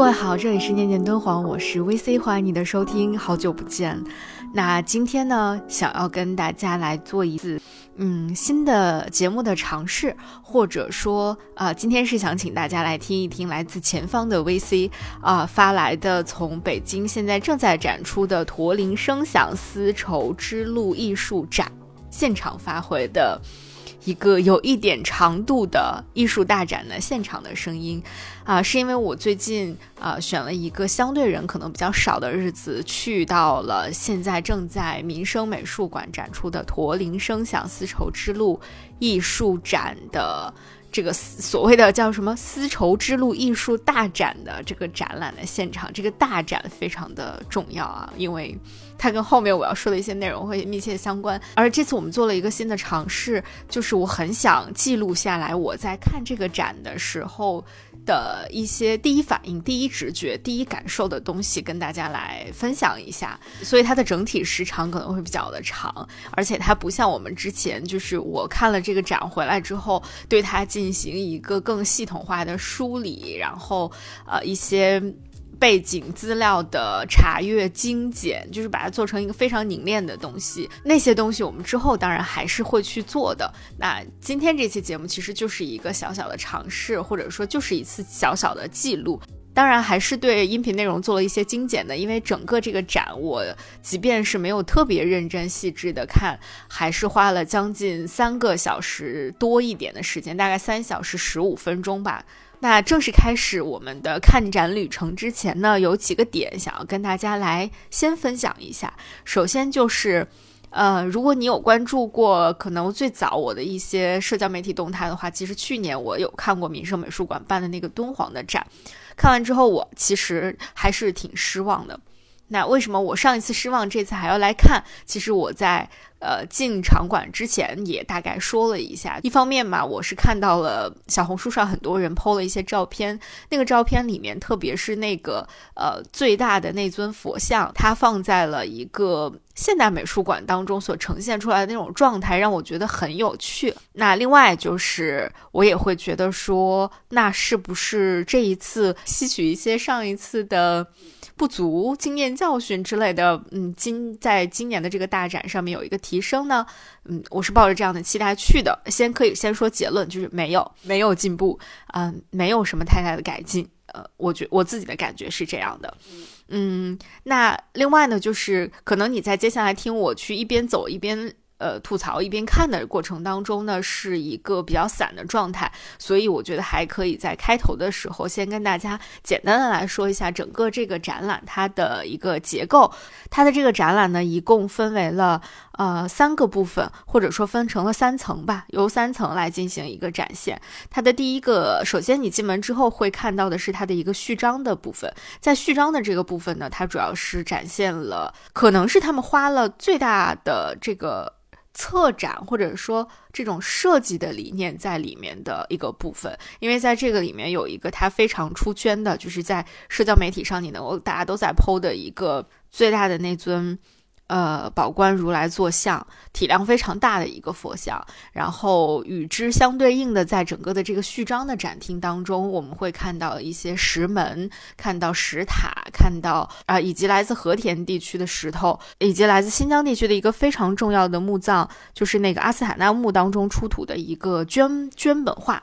各位好，这里是念念敦煌，我是 VC，欢迎你的收听，好久不见。那今天呢，想要跟大家来做一次，嗯，新的节目的尝试，或者说，啊，今天是想请大家来听一听来自前方的 VC 啊发来的，从北京现在正在展出的驼铃声响丝绸之路艺术展现场发回的。一个有一点长度的艺术大展的现场的声音，啊，是因为我最近啊选了一个相对人可能比较少的日子，去到了现在正在民生美术馆展出的驼铃声响丝绸之路艺术展的。这个所谓的叫什么“丝绸之路艺术大展”的这个展览的现场，这个大展非常的重要啊，因为它跟后面我要说的一些内容会密切相关。而这次我们做了一个新的尝试，就是我很想记录下来我在看这个展的时候。的一些第一反应、第一直觉、第一感受的东西，跟大家来分享一下。所以它的整体时长可能会比较的长，而且它不像我们之前，就是我看了这个展回来之后，对它进行一个更系统化的梳理，然后呃一些。背景资料的查阅精简，就是把它做成一个非常凝练的东西。那些东西我们之后当然还是会去做的。那今天这期节目其实就是一个小小的尝试，或者说就是一次小小的记录。当然还是对音频内容做了一些精简的，因为整个这个展我即便是没有特别认真细致的看，还是花了将近三个小时多一点的时间，大概三小时十五分钟吧。那正式开始我们的看展旅程之前呢，有几个点想要跟大家来先分享一下。首先就是，呃，如果你有关注过可能最早我的一些社交媒体动态的话，其实去年我有看过民生美术馆办的那个敦煌的展，看完之后我其实还是挺失望的。那为什么我上一次失望，这次还要来看？其实我在。呃，进场馆之前也大概说了一下。一方面嘛，我是看到了小红书上很多人 PO 了一些照片，那个照片里面，特别是那个呃最大的那尊佛像，它放在了一个现代美术馆当中所呈现出来的那种状态，让我觉得很有趣。那另外就是，我也会觉得说，那是不是这一次吸取一些上一次的。不足经验教训之类的，嗯，今在今年的这个大展上面有一个提升呢，嗯，我是抱着这样的期待去的。先可以先说结论，就是没有没有进步，嗯，没有什么太大的改进，呃，我觉我自己的感觉是这样的，嗯，那另外呢，就是可能你在接下来听我去一边走一边。呃，吐槽一边看的过程当中呢，是一个比较散的状态，所以我觉得还可以在开头的时候先跟大家简单的来说一下整个这个展览它的一个结构。它的这个展览呢，一共分为了呃三个部分，或者说分成了三层吧，由三层来进行一个展现。它的第一个，首先你进门之后会看到的是它的一个序章的部分，在序章的这个部分呢，它主要是展现了可能是他们花了最大的这个。策展或者说这种设计的理念在里面的一个部分，因为在这个里面有一个它非常出圈的，就是在社交媒体上你能够大家都在剖的一个最大的那尊。呃，宝冠如来坐像，体量非常大的一个佛像。然后与之相对应的，在整个的这个序章的展厅当中，我们会看到一些石门，看到石塔，看到啊，以及来自和田地区的石头，以及来自新疆地区的一个非常重要的墓葬，就是那个阿斯塔纳墓当中出土的一个绢绢本画。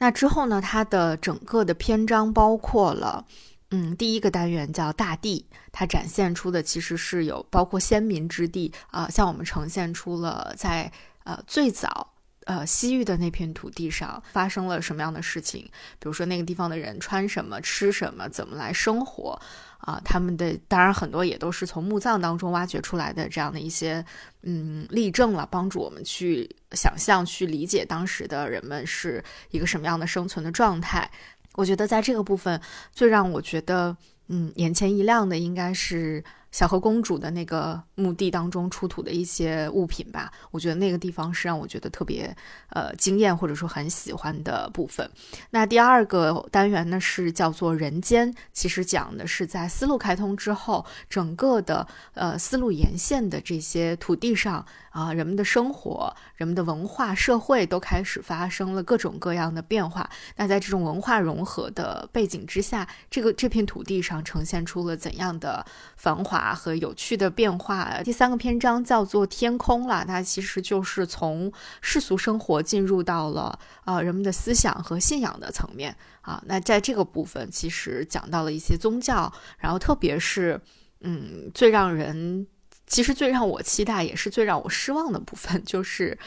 那之后呢，它的整个的篇章包括了。嗯，第一个单元叫大地，它展现出的其实是有包括先民之地啊，像我们呈现出了在呃最早呃西域的那片土地上发生了什么样的事情，比如说那个地方的人穿什么、吃什么、怎么来生活啊，他们的当然很多也都是从墓葬当中挖掘出来的这样的一些嗯例证了，帮助我们去想象、去理解当时的人们是一个什么样的生存的状态。我觉得在这个部分最让我觉得嗯眼前一亮的，应该是小河公主的那个墓地当中出土的一些物品吧，我觉得那个地方是让我觉得特别呃惊艳或者说很喜欢的部分。那第二个单元呢是叫做人间，其实讲的是在丝路开通之后，整个的呃丝路沿线的这些土地上啊，人们的生活、人们的文化、社会都开始发生了各种各样的变化。那在这种文化融合的背景之下，这个这片土地上呈现出了怎样的繁华？和有趣的变化。第三个篇章叫做“天空”了，它其实就是从世俗生活进入到了啊人们的思想和信仰的层面啊。那在这个部分，其实讲到了一些宗教，然后特别是嗯，最让人其实最让我期待，也是最让我失望的部分，就是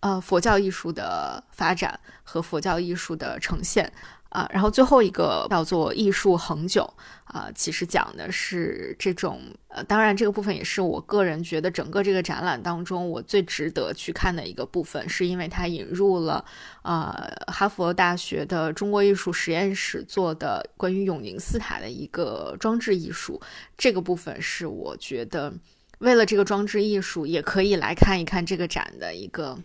呃佛教艺术的发展和佛教艺术的呈现。啊，然后最后一个叫做艺术恒久啊，其实讲的是这种呃，当然这个部分也是我个人觉得整个这个展览当中我最值得去看的一个部分，是因为它引入了啊哈佛大学的中国艺术实验室做的关于永宁寺塔的一个装置艺术，这个部分是我觉得为了这个装置艺术也可以来看一看这个展的一个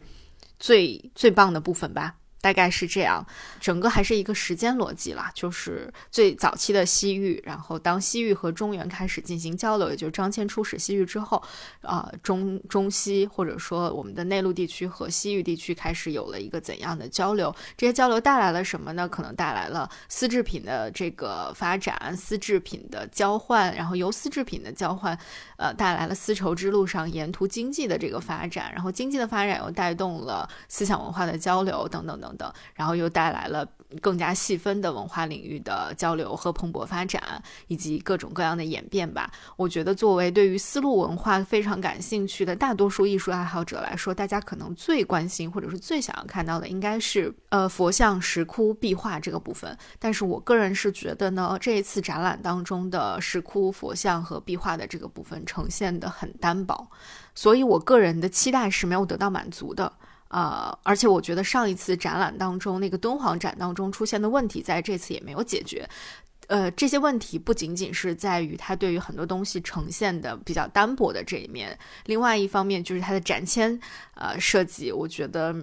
最最棒的部分吧。大概是这样，整个还是一个时间逻辑啦，就是最早期的西域，然后当西域和中原开始进行交流，也就是张骞出使西域之后，啊，中中西或者说我们的内陆地区和西域地区开始有了一个怎样的交流？这些交流带来了什么呢？可能带来了丝制品的这个发展，丝制品的交换，然后由丝制品的交换，呃，带来了丝绸之路上沿途经济的这个发展，然后经济的发展又带动了思想文化的交流，等等等。等，然后又带来了更加细分的文化领域的交流和蓬勃发展，以及各种各样的演变吧。我觉得，作为对于丝路文化非常感兴趣的大多数艺术爱好者来说，大家可能最关心或者是最想要看到的，应该是呃佛像、石窟、壁画这个部分。但是我个人是觉得呢，这一次展览当中的石窟、佛像和壁画的这个部分呈现的很单薄，所以我个人的期待是没有得到满足的。呃，而且我觉得上一次展览当中那个敦煌展当中出现的问题，在这次也没有解决。呃，这些问题不仅仅是在于它对于很多东西呈现的比较单薄的这一面，另外一方面就是它的展签呃设计，我觉得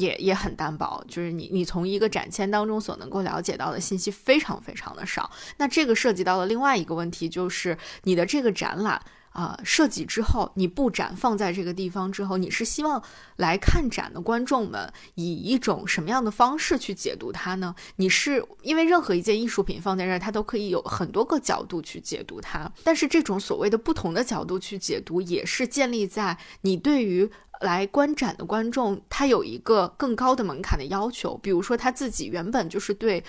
也也很单薄。就是你你从一个展签当中所能够了解到的信息非常非常的少。那这个涉及到了另外一个问题，就是你的这个展览。啊，设计之后，你布展放在这个地方之后，你是希望来看展的观众们以一种什么样的方式去解读它呢？你是因为任何一件艺术品放在这儿，它都可以有很多个角度去解读它，但是这种所谓的不同的角度去解读，也是建立在你对于。来观展的观众，他有一个更高的门槛的要求，比如说他自己原本就是对，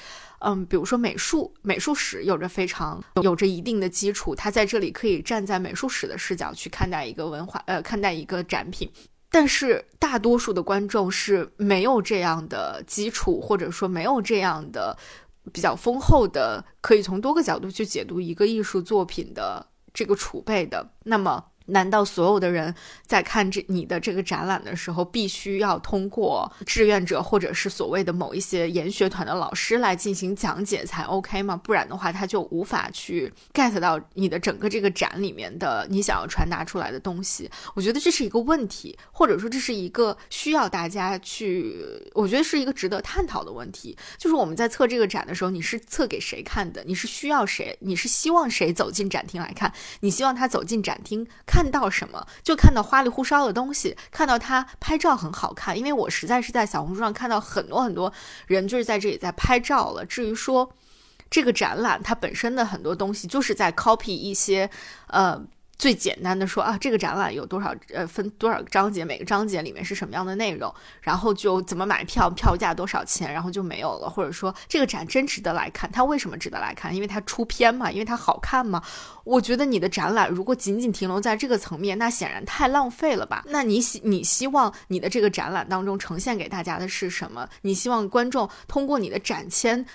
嗯，比如说美术、美术史有着非常有着一定的基础，他在这里可以站在美术史的视角去看待一个文化，呃，看待一个展品。但是大多数的观众是没有这样的基础，或者说没有这样的比较丰厚的可以从多个角度去解读一个艺术作品的这个储备的。那么。难道所有的人在看这你的这个展览的时候，必须要通过志愿者或者是所谓的某一些研学团的老师来进行讲解才 OK 吗？不然的话，他就无法去 get 到你的整个这个展里面的你想要传达出来的东西。我觉得这是一个问题，或者说这是一个需要大家去，我觉得是一个值得探讨的问题。就是我们在测这个展的时候，你是测给谁看的？你是需要谁？你是希望谁走进展厅来看？你希望他走进展厅？看到什么就看到花里胡哨的东西，看到他拍照很好看，因为我实在是在小红书上看到很多很多人就是在这里在拍照了。至于说这个展览它本身的很多东西，就是在 copy 一些呃。最简单的说啊，这个展览有多少呃分多少个章节，每个章节里面是什么样的内容，然后就怎么买票，票价多少钱，然后就没有了。或者说这个展真值得来看，它为什么值得来看？因为它出片嘛，因为它好看嘛。我觉得你的展览如果仅仅停留在这个层面，那显然太浪费了吧？那你希你希望你的这个展览当中呈现给大家的是什么？你希望观众通过你的展签？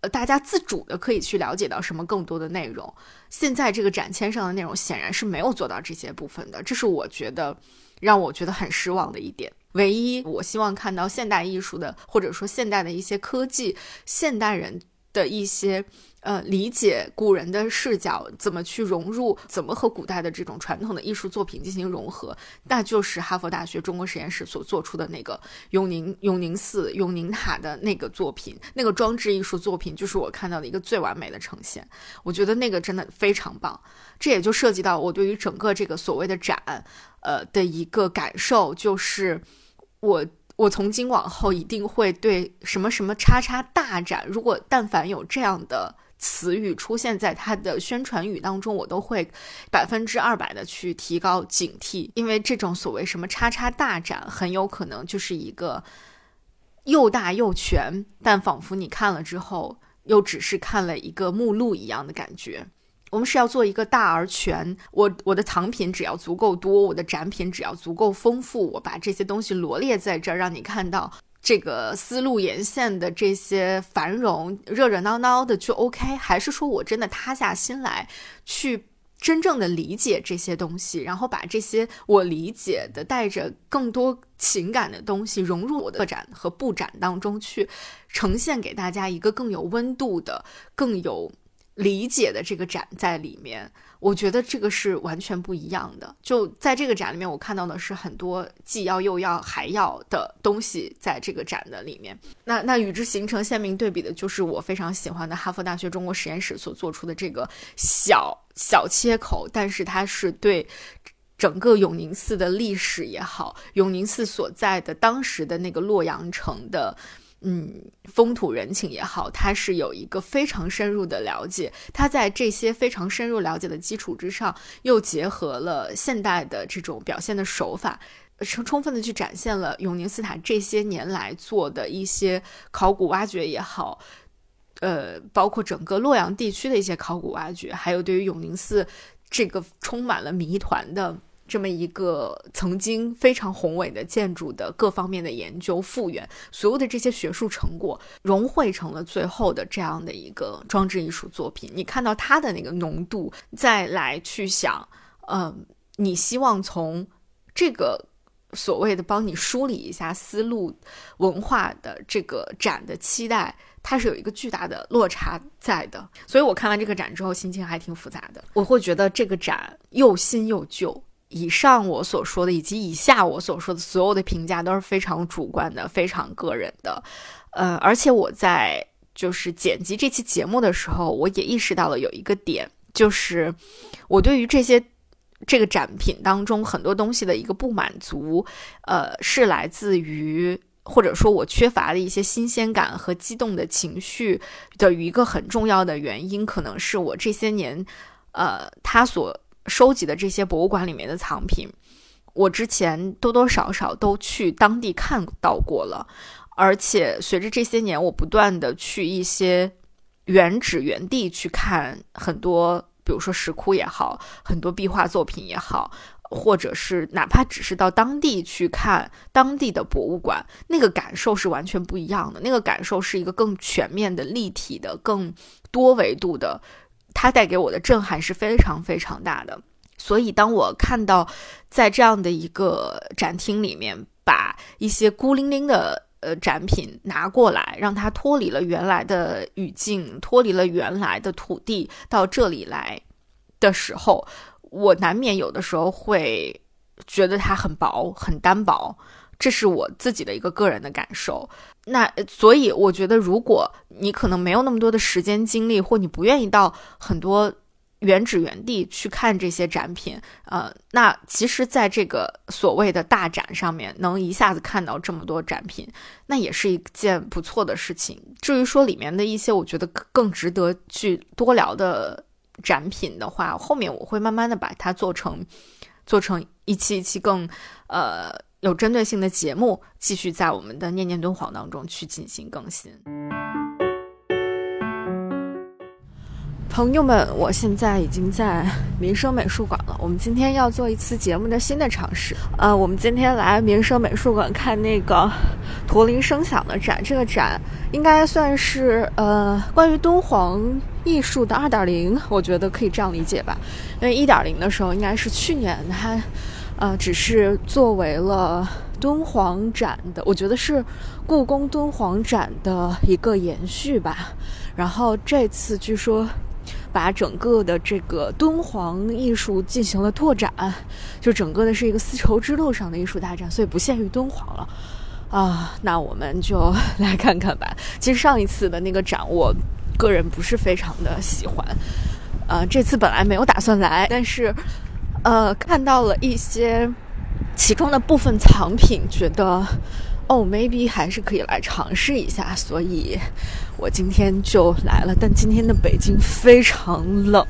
呃，大家自主的可以去了解到什么更多的内容。现在这个展签上的内容显然是没有做到这些部分的，这是我觉得让我觉得很失望的一点。唯一我希望看到现代艺术的，或者说现代的一些科技，现代人的一些。呃，理解古人的视角，怎么去融入，怎么和古代的这种传统的艺术作品进行融合，那就是哈佛大学中国实验室所做出的那个永宁永宁寺永宁塔的那个作品，那个装置艺术作品，就是我看到的一个最完美的呈现。我觉得那个真的非常棒。这也就涉及到我对于整个这个所谓的展，呃的一个感受，就是我。我从今往后一定会对什么什么叉叉大展，如果但凡有这样的词语出现在他的宣传语当中，我都会百分之二百的去提高警惕，因为这种所谓什么叉叉大展，很有可能就是一个又大又全，但仿佛你看了之后又只是看了一个目录一样的感觉。我们是要做一个大而全，我我的藏品只要足够多，我的展品只要足够丰富，我把这些东西罗列在这儿，让你看到这个丝路沿线的这些繁荣，热热闹闹的就 OK，还是说我真的塌下心来去真正的理解这些东西，然后把这些我理解的带着更多情感的东西融入我的展和布展当中去，呈现给大家一个更有温度的、更有。理解的这个展在里面，我觉得这个是完全不一样的。就在这个展里面，我看到的是很多既要又要还要的东西在这个展的里面。那那与之形成鲜明对比的就是我非常喜欢的哈佛大学中国实验室所做出的这个小小切口，但是它是对整个永宁寺的历史也好，永宁寺所在的当时的那个洛阳城的。嗯，风土人情也好，他是有一个非常深入的了解。他在这些非常深入了解的基础之上，又结合了现代的这种表现的手法，充充分的去展现了永宁寺塔这些年来做的一些考古挖掘也好，呃，包括整个洛阳地区的一些考古挖掘，还有对于永宁寺这个充满了谜团的。这么一个曾经非常宏伟的建筑的各方面的研究复原，所有的这些学术成果融汇成了最后的这样的一个装置艺术作品。你看到它的那个浓度，再来去想，嗯，你希望从这个所谓的帮你梳理一下思路文化的这个展的期待，它是有一个巨大的落差在的。所以我看完这个展之后，心情还挺复杂的。我会觉得这个展又新又旧。以上我所说的，以及以下我所说的所有的评价都是非常主观的、非常个人的。呃，而且我在就是剪辑这期节目的时候，我也意识到了有一个点，就是我对于这些这个展品当中很多东西的一个不满足，呃，是来自于或者说我缺乏的一些新鲜感和激动的情绪的一个很重要的原因，可能是我这些年，呃，他所。收集的这些博物馆里面的藏品，我之前多多少少都去当地看到过了，而且随着这些年，我不断的去一些原址原地去看很多，比如说石窟也好，很多壁画作品也好，或者是哪怕只是到当地去看当地的博物馆，那个感受是完全不一样的。那个感受是一个更全面的、立体的、更多维度的。它带给我的震撼是非常非常大的，所以当我看到在这样的一个展厅里面，把一些孤零零的呃展品拿过来，让它脱离了原来的语境，脱离了原来的土地，到这里来的时候，我难免有的时候会觉得它很薄，很单薄。这是我自己的一个个人的感受，那所以我觉得，如果你可能没有那么多的时间精力，或你不愿意到很多原址原地去看这些展品，呃，那其实在这个所谓的大展上面，能一下子看到这么多展品，那也是一件不错的事情。至于说里面的一些我觉得更值得去多聊的展品的话，后面我会慢慢的把它做成做成一期一期更呃。有针对性的节目继续在我们的念念敦煌当中去进行更新。朋友们，我现在已经在民生美术馆了。我们今天要做一次节目的新的尝试。呃，我们今天来民生美术馆看那个驼铃声响的展。这个展应该算是呃关于敦煌艺术的二点零，我觉得可以这样理解吧。因为一点零的时候应该是去年它。呃，只是作为了敦煌展的，我觉得是故宫敦煌展的一个延续吧。然后这次据说把整个的这个敦煌艺术进行了拓展，就整个的是一个丝绸之路上的艺术大展，所以不限于敦煌了啊。那我们就来看看吧。其实上一次的那个展，我个人不是非常的喜欢，呃，这次本来没有打算来，但是。呃，看到了一些其中的部分藏品，觉得哦，maybe 还是可以来尝试一下，所以我今天就来了。但今天的北京非常冷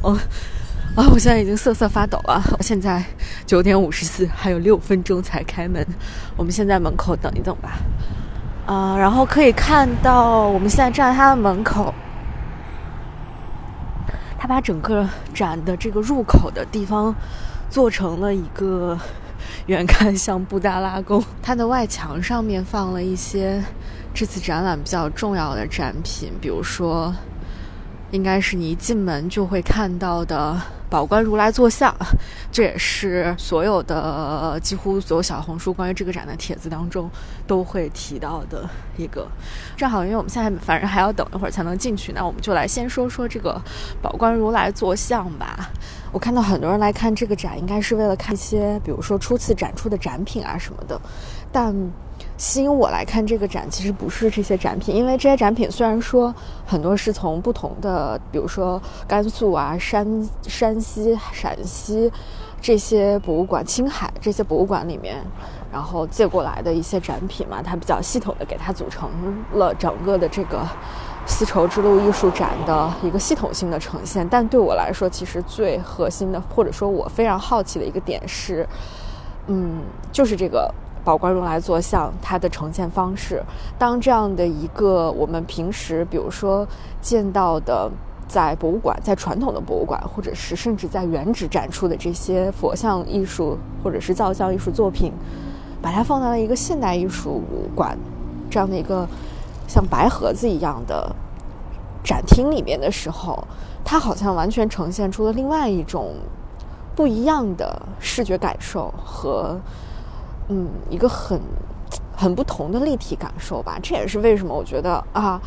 啊，我现在已经瑟瑟发抖了。我现在九点五十四，还有六分钟才开门，我们先在门口等一等吧。啊，然后可以看到，我们现在站在它的门口。他把整个展的这个入口的地方做成了一个远看像布达拉宫。它的外墙上面放了一些这次展览比较重要的展品，比如说，应该是你一进门就会看到的。宝冠如来坐像，这也是所有的几乎所有小红书关于这个展的帖子当中都会提到的一个。正好，因为我们现在反正还要等一会儿才能进去，那我们就来先说说这个宝冠如来坐像吧。我看到很多人来看这个展，应该是为了看一些，比如说初次展出的展品啊什么的，但。吸引我来看这个展，其实不是这些展品，因为这些展品虽然说很多是从不同的，比如说甘肃啊、山山西、陕西这些博物馆、青海这些博物馆里面，然后借过来的一些展品嘛，它比较系统的给它组成了整个的这个丝绸之路艺术展的一个系统性的呈现。但对我来说，其实最核心的，或者说我非常好奇的一个点是，嗯，就是这个。宝冠如来坐像，它的呈现方式，当这样的一个我们平时比如说见到的，在博物馆，在传统的博物馆，或者是甚至在原址展出的这些佛像艺术或者是造像艺术作品，把它放到了一个现代艺术馆这样的一个像白盒子一样的展厅里面的时候，它好像完全呈现出了另外一种不一样的视觉感受和。嗯，一个很很不同的立体感受吧。这也是为什么我觉得啊，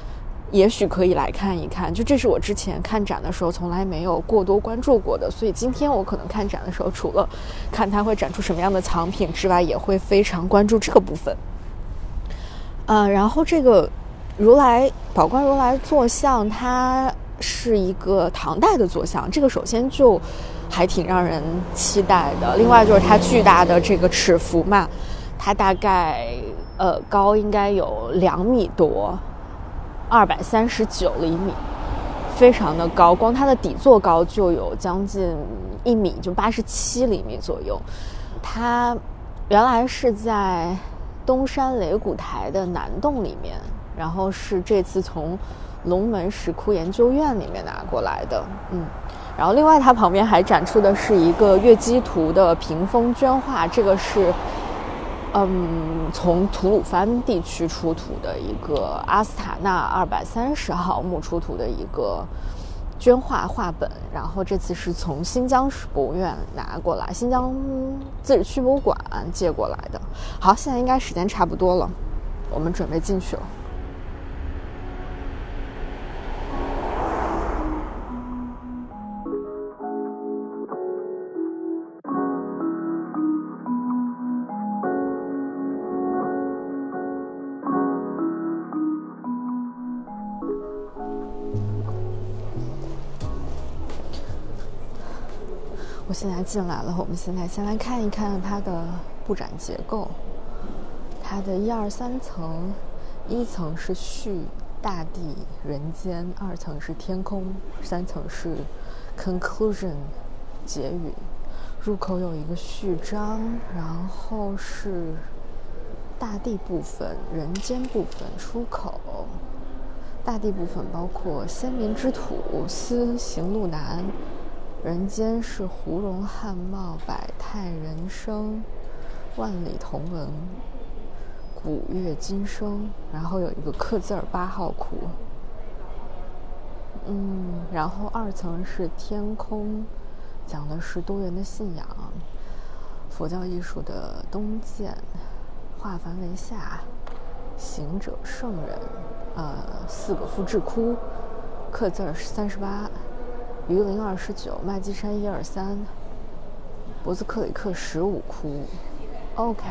也许可以来看一看。就这是我之前看展的时候从来没有过多关注过的，所以今天我可能看展的时候，除了看它会展出什么样的藏品之外，也会非常关注这个部分。嗯，然后这个如来宝冠如来坐像，它是一个唐代的坐像，这个首先就。还挺让人期待的。另外就是它巨大的这个尺幅嘛，它大概呃高应该有两米多，二百三十九厘米，非常的高。光它的底座高就有将近一米，就八十七厘米左右。它原来是在东山雷谷台的南洞里面，然后是这次从龙门石窟研究院里面拿过来的，嗯。然后，另外它旁边还展出的是一个月基图的屏风绢画，这个是，嗯，从吐鲁番地区出土的一个阿斯塔纳二百三十号墓出土的一个绢画画本。然后这次是从新疆市博物院拿过来，新疆自治区博物馆借过来的。好，现在应该时间差不多了，我们准备进去了。我现在进来了，我们现在先来看一看它的布展结构。它的一二三层，一层是序大地人间，二层是天空，三层是 conclusion 结语。入口有一个序章，然后是大地部分、人间部分出口。大地部分包括先民之土、思行路难。人间是胡容汉貌，百态人生，万里同文，古乐今生。然后有一个刻字儿八号窟。嗯，然后二层是天空，讲的是多元的信仰。佛教艺术的东渐，化繁为下，行者圣人，呃，四个复制窟，刻字儿三十八，鱼鳞二十九，麦积山一二三，博斯克里克十五窟。OK，Oh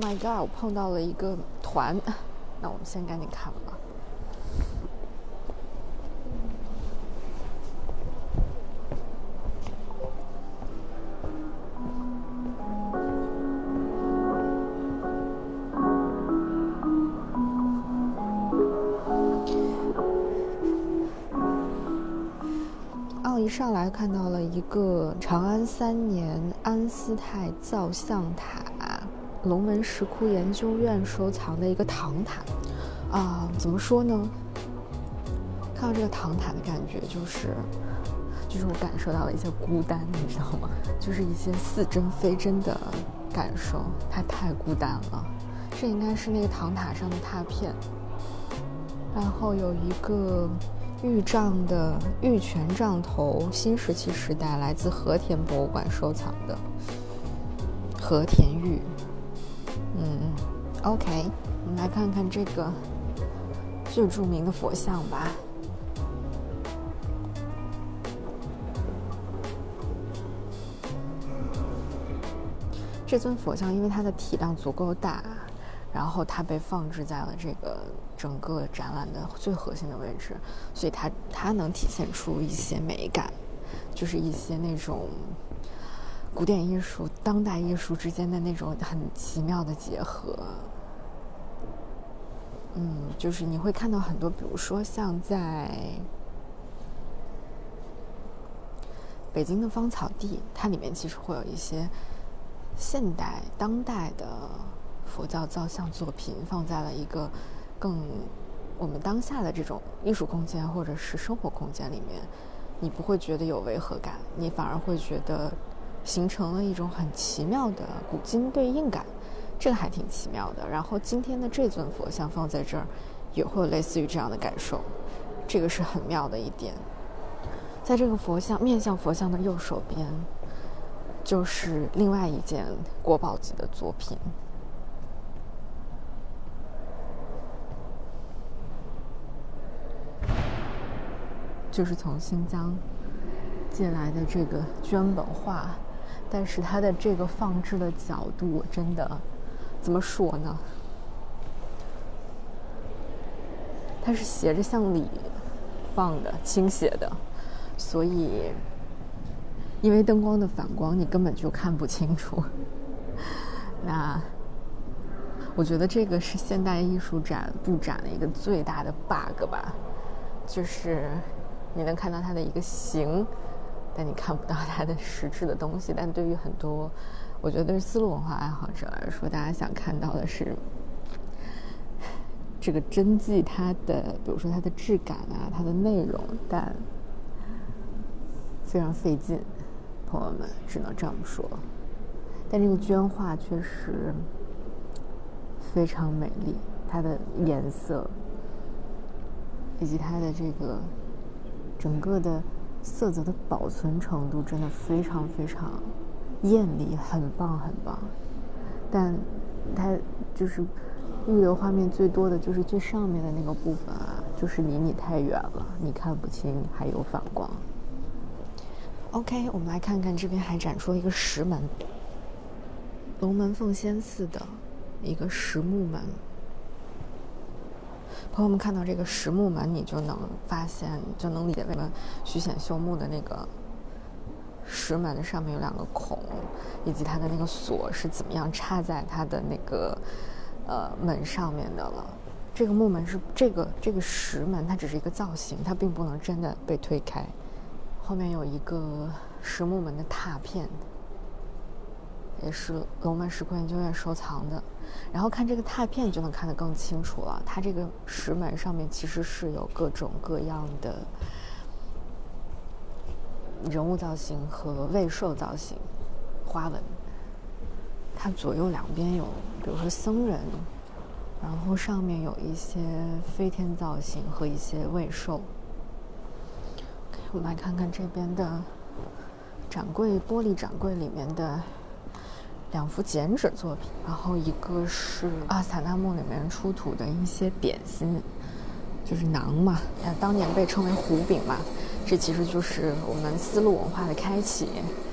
my God，我碰到了一个团，那我们先赶紧看吧。上来看到了一个长安三年安思泰造像塔，龙门石窟研究院收藏的一个唐塔，啊，怎么说呢？看到这个唐塔的感觉就是，就是我感受到了一些孤单，你知道吗？就是一些似真非真的感受，它太孤单了。这应该是那个唐塔上的拓片，然后有一个。玉杖的玉泉杖头，新石器时代来自和田博物馆收藏的和田玉。嗯，OK，我们来看看这个最著名的佛像吧。这尊佛像因为它的体量足够大。然后它被放置在了这个整个展览的最核心的位置，所以它它能体现出一些美感，就是一些那种古典艺术、当代艺术之间的那种很奇妙的结合。嗯，就是你会看到很多，比如说像在北京的芳草地，它里面其实会有一些现代、当代的。佛教造像作品放在了一个更我们当下的这种艺术空间或者是生活空间里面，你不会觉得有违和感，你反而会觉得形成了一种很奇妙的古今对应感，这个还挺奇妙的。然后今天的这尊佛像放在这儿，也会有类似于这样的感受，这个是很妙的一点。在这个佛像面向佛像的右手边，就是另外一件国宝级的作品。就是从新疆借来的这个绢本画，但是它的这个放置的角度真的怎么说呢？它是斜着向里放的，倾斜的，所以因为灯光的反光，你根本就看不清楚。那我觉得这个是现代艺术展布展的一个最大的 bug 吧，就是。你能看到它的一个形，但你看不到它的实质的东西。但对于很多，我觉得对丝路文化爱好者来说，大家想看到的是这个真迹它的，比如说它的质感啊，它的内容，但非常费劲。朋友们只能这么说。但这个绢画确实非常美丽，它的颜色以及它的这个。整个的色泽的保存程度真的非常非常艳丽，很棒很棒。但它就是预留画面最多的就是最上面的那个部分啊，就是离你太远了，你看不清，还有反光。OK，我们来看看这边还展出了一个石门，龙门凤仙寺的一个石木门。朋友们看到这个实木门，你就能发现，就能理解为什么徐显秀木的那个石门上面有两个孔，以及它的那个锁是怎么样插在它的那个呃门上面的了。这个木门是这个这个石门，它只是一个造型，它并不能真的被推开。后面有一个实木门的拓片。也是龙门石窟研究院收藏的，然后看这个拓片就能看得更清楚了。它这个石门上面其实是有各种各样的人物造型和未兽造型花纹。它左右两边有，比如说僧人，然后上面有一些飞天造型和一些未兽。我们来看看这边的展柜玻璃展柜里面的两幅剪纸作品，然后一个是阿斯塔纳木里面出土的一些点心，就是馕嘛，呃，当年被称为胡饼嘛，这其实就是我们丝路文化的开启，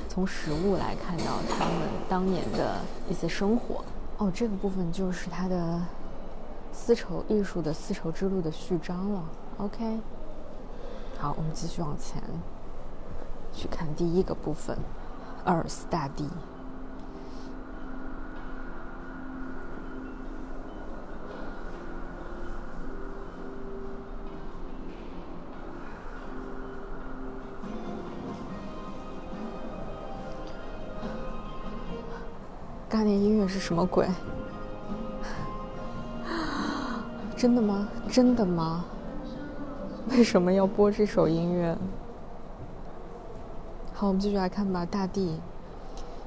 从食物来看到他们当年的一些生活。哦，这个部分就是它的丝绸艺术的丝绸之路的序章了。OK，好，我们继续往前去看第一个部分，阿尔斯大帝。概念音乐是什么鬼？真的吗？真的吗？为什么要播这首音乐？好，我们继续来看吧。大地，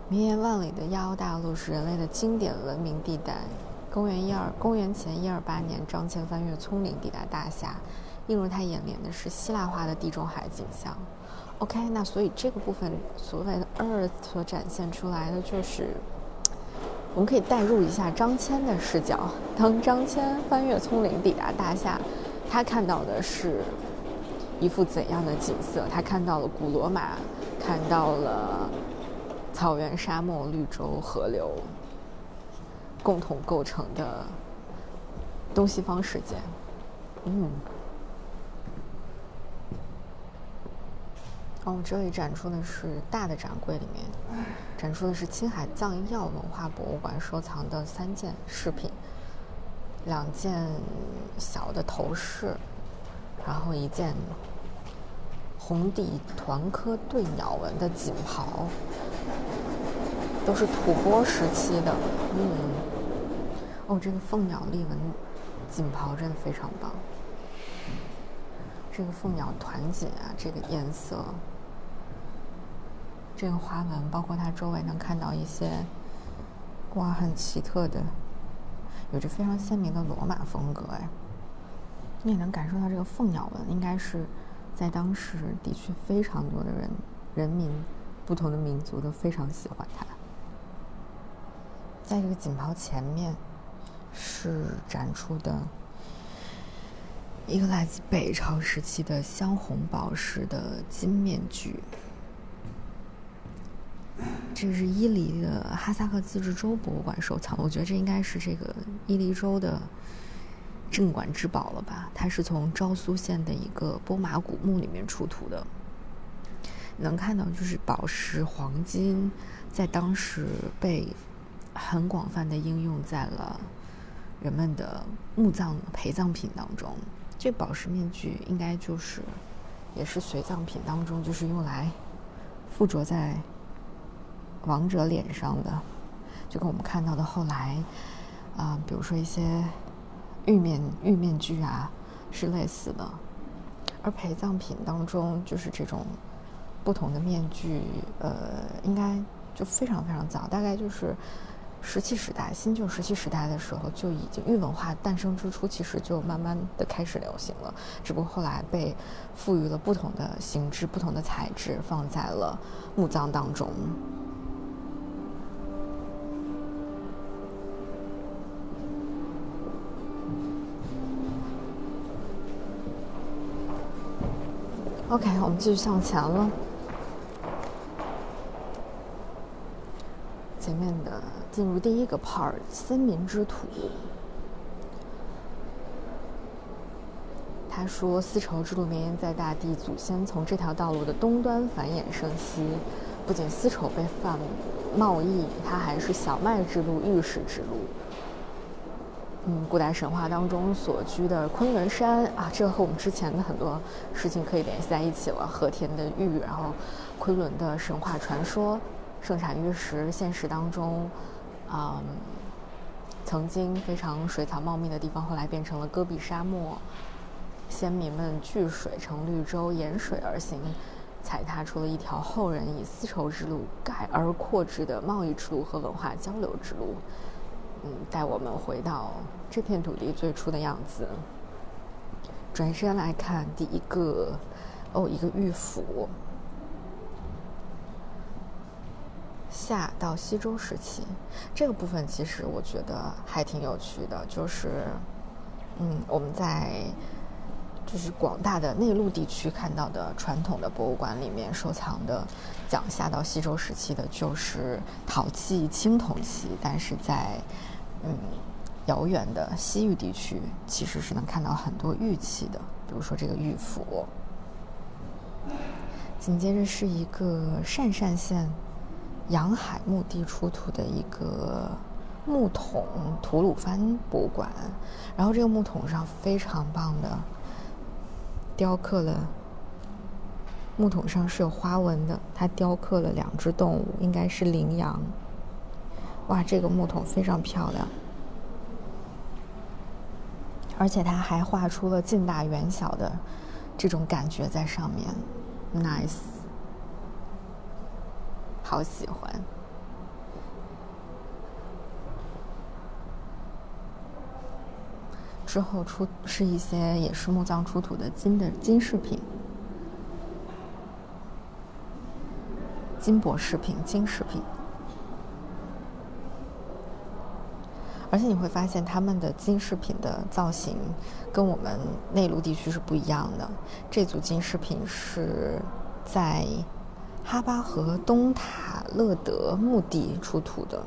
绵延万里的亚欧大陆是人类的经典文明地带。公元一二，公元前一二八年，张骞翻越葱岭，抵达大夏。映入他眼帘的是希腊化的地中海景象。OK，那所以这个部分所谓的 Earth 所展现出来的就是。我们可以代入一下张骞的视角。当张骞翻越葱岭抵达大夏，他看到的是一幅怎样的景色？他看到了古罗马，看到了草原、沙漠、绿洲、河流，共同构成的东西方世界。嗯。哦，这里展出的是大的展柜里面，展出的是青海藏医药文化博物馆收藏的三件饰品，两件小的头饰，然后一件红底团科对鸟纹的锦袍，都是吐蕃时期的。嗯，哦，这个凤鸟立纹锦袍真的非常棒，这个凤鸟团锦啊，这个颜色。这个花纹，包括它周围能看到一些，哇，很奇特的，有着非常鲜明的罗马风格哎。你也能感受到这个凤鸟纹，应该是在当时的确非常多的人、人民、不同的民族都非常喜欢它。在这个锦袍前面，是展出的一个来自北朝时期的镶红宝石的金面具。这是伊犁的哈萨克自治州博物馆收藏，我觉得这应该是这个伊犁州的镇馆之宝了吧？它是从昭苏县的一个波马古墓里面出土的，能看到就是宝石、黄金在当时被很广泛的应用在了人们的墓葬陪葬品当中。这宝石面具应该就是也是随葬品当中，就是用来附着在。王者脸上的，就跟我们看到的后来，啊，比如说一些玉面玉面具啊，是类似的。而陪葬品当中，就是这种不同的面具，呃，应该就非常非常早，大概就是石器时代、新旧石器时代的时候，就已经玉文化诞生之初，其实就慢慢的开始流行了。只不过后来被赋予了不同的形制、不同的材质，放在了墓葬当中。OK，我们继续向前了。前面的进入第一个 part，森林之土。他说：“丝绸之路绵延在大地，祖先从这条道路的东端繁衍生息。不仅丝绸被贩贸易，它还是小麦之路、玉石之路。”嗯，古代神话当中所居的昆仑山啊，这和我们之前的很多事情可以联系在一起了。和田的玉，然后昆仑的神话传说，盛产玉石。现实当中，啊，曾经非常水草茂密的地方，后来变成了戈壁沙漠。先民们聚水成绿洲，沿水而行，踩踏出了一条后人以丝绸之路改而扩之的贸易之路和文化交流之路。嗯，带我们回到这片土地最初的样子。转身来看第一个，哦，一个玉斧。夏到西周时期，这个部分其实我觉得还挺有趣的，就是，嗯，我们在就是广大的内陆地区看到的传统的博物馆里面收藏的讲夏到西周时期的，就是陶器、青铜器，但是在嗯遥远的西域地区，其实是能看到很多玉器的，比如说这个玉斧。紧接着是一个鄯善县洋海墓地出土的一个木桶吐鲁番博物馆，然后这个木桶上非常棒的雕刻了，木桶上是有花纹的，它雕刻了两只动物，应该是羚羊。哇，这个木桶非常漂亮，而且它还画出了近大远小的这种感觉在上面。Nice，好喜欢。之后出是一些也是墓葬出土的金的金饰品、金箔饰品、金饰品。而且你会发现，他们的金饰品的造型跟我们内陆地区是不一样的。这组金饰品是在哈巴河东塔勒德墓地出土的。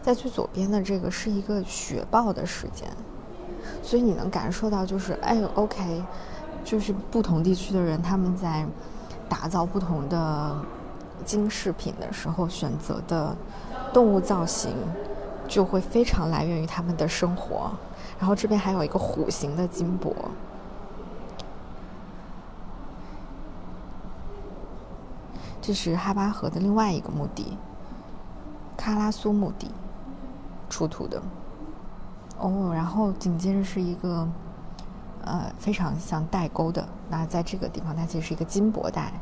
在最左边的这个是一个雪豹的时间，所以你能感受到，就是哎，OK，就是不同地区的人他们在打造不同的金饰品的时候选择的。动物造型就会非常来源于他们的生活，然后这边还有一个虎形的金箔，这是哈巴河的另外一个墓地——喀拉苏墓地出土的。哦，然后紧接着是一个呃非常像带钩的，那在这个地方它其实是一个金箔带，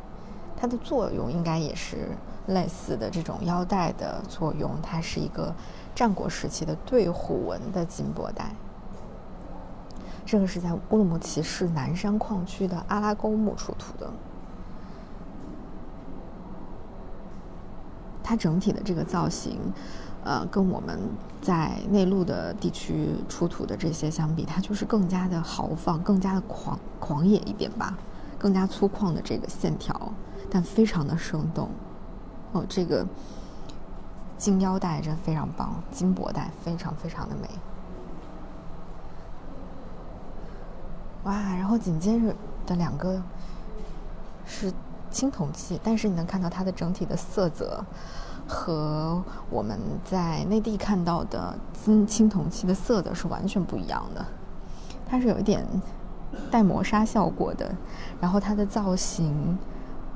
它的作用应该也是。类似的这种腰带的作用，它是一个战国时期的对虎纹的金箔带。这个是在乌鲁木齐市南山矿区的阿拉沟墓出土的。它整体的这个造型，呃，跟我们在内陆的地区出土的这些相比，它就是更加的豪放，更加的狂狂野一点吧，更加粗犷的这个线条，但非常的生动。哦，这个金腰带真非常棒，金箔带非常非常的美。哇，然后紧接着的两个是青铜器，但是你能看到它的整体的色泽和我们在内地看到的金青铜器的色泽是完全不一样的。它是有一点带磨砂效果的，然后它的造型。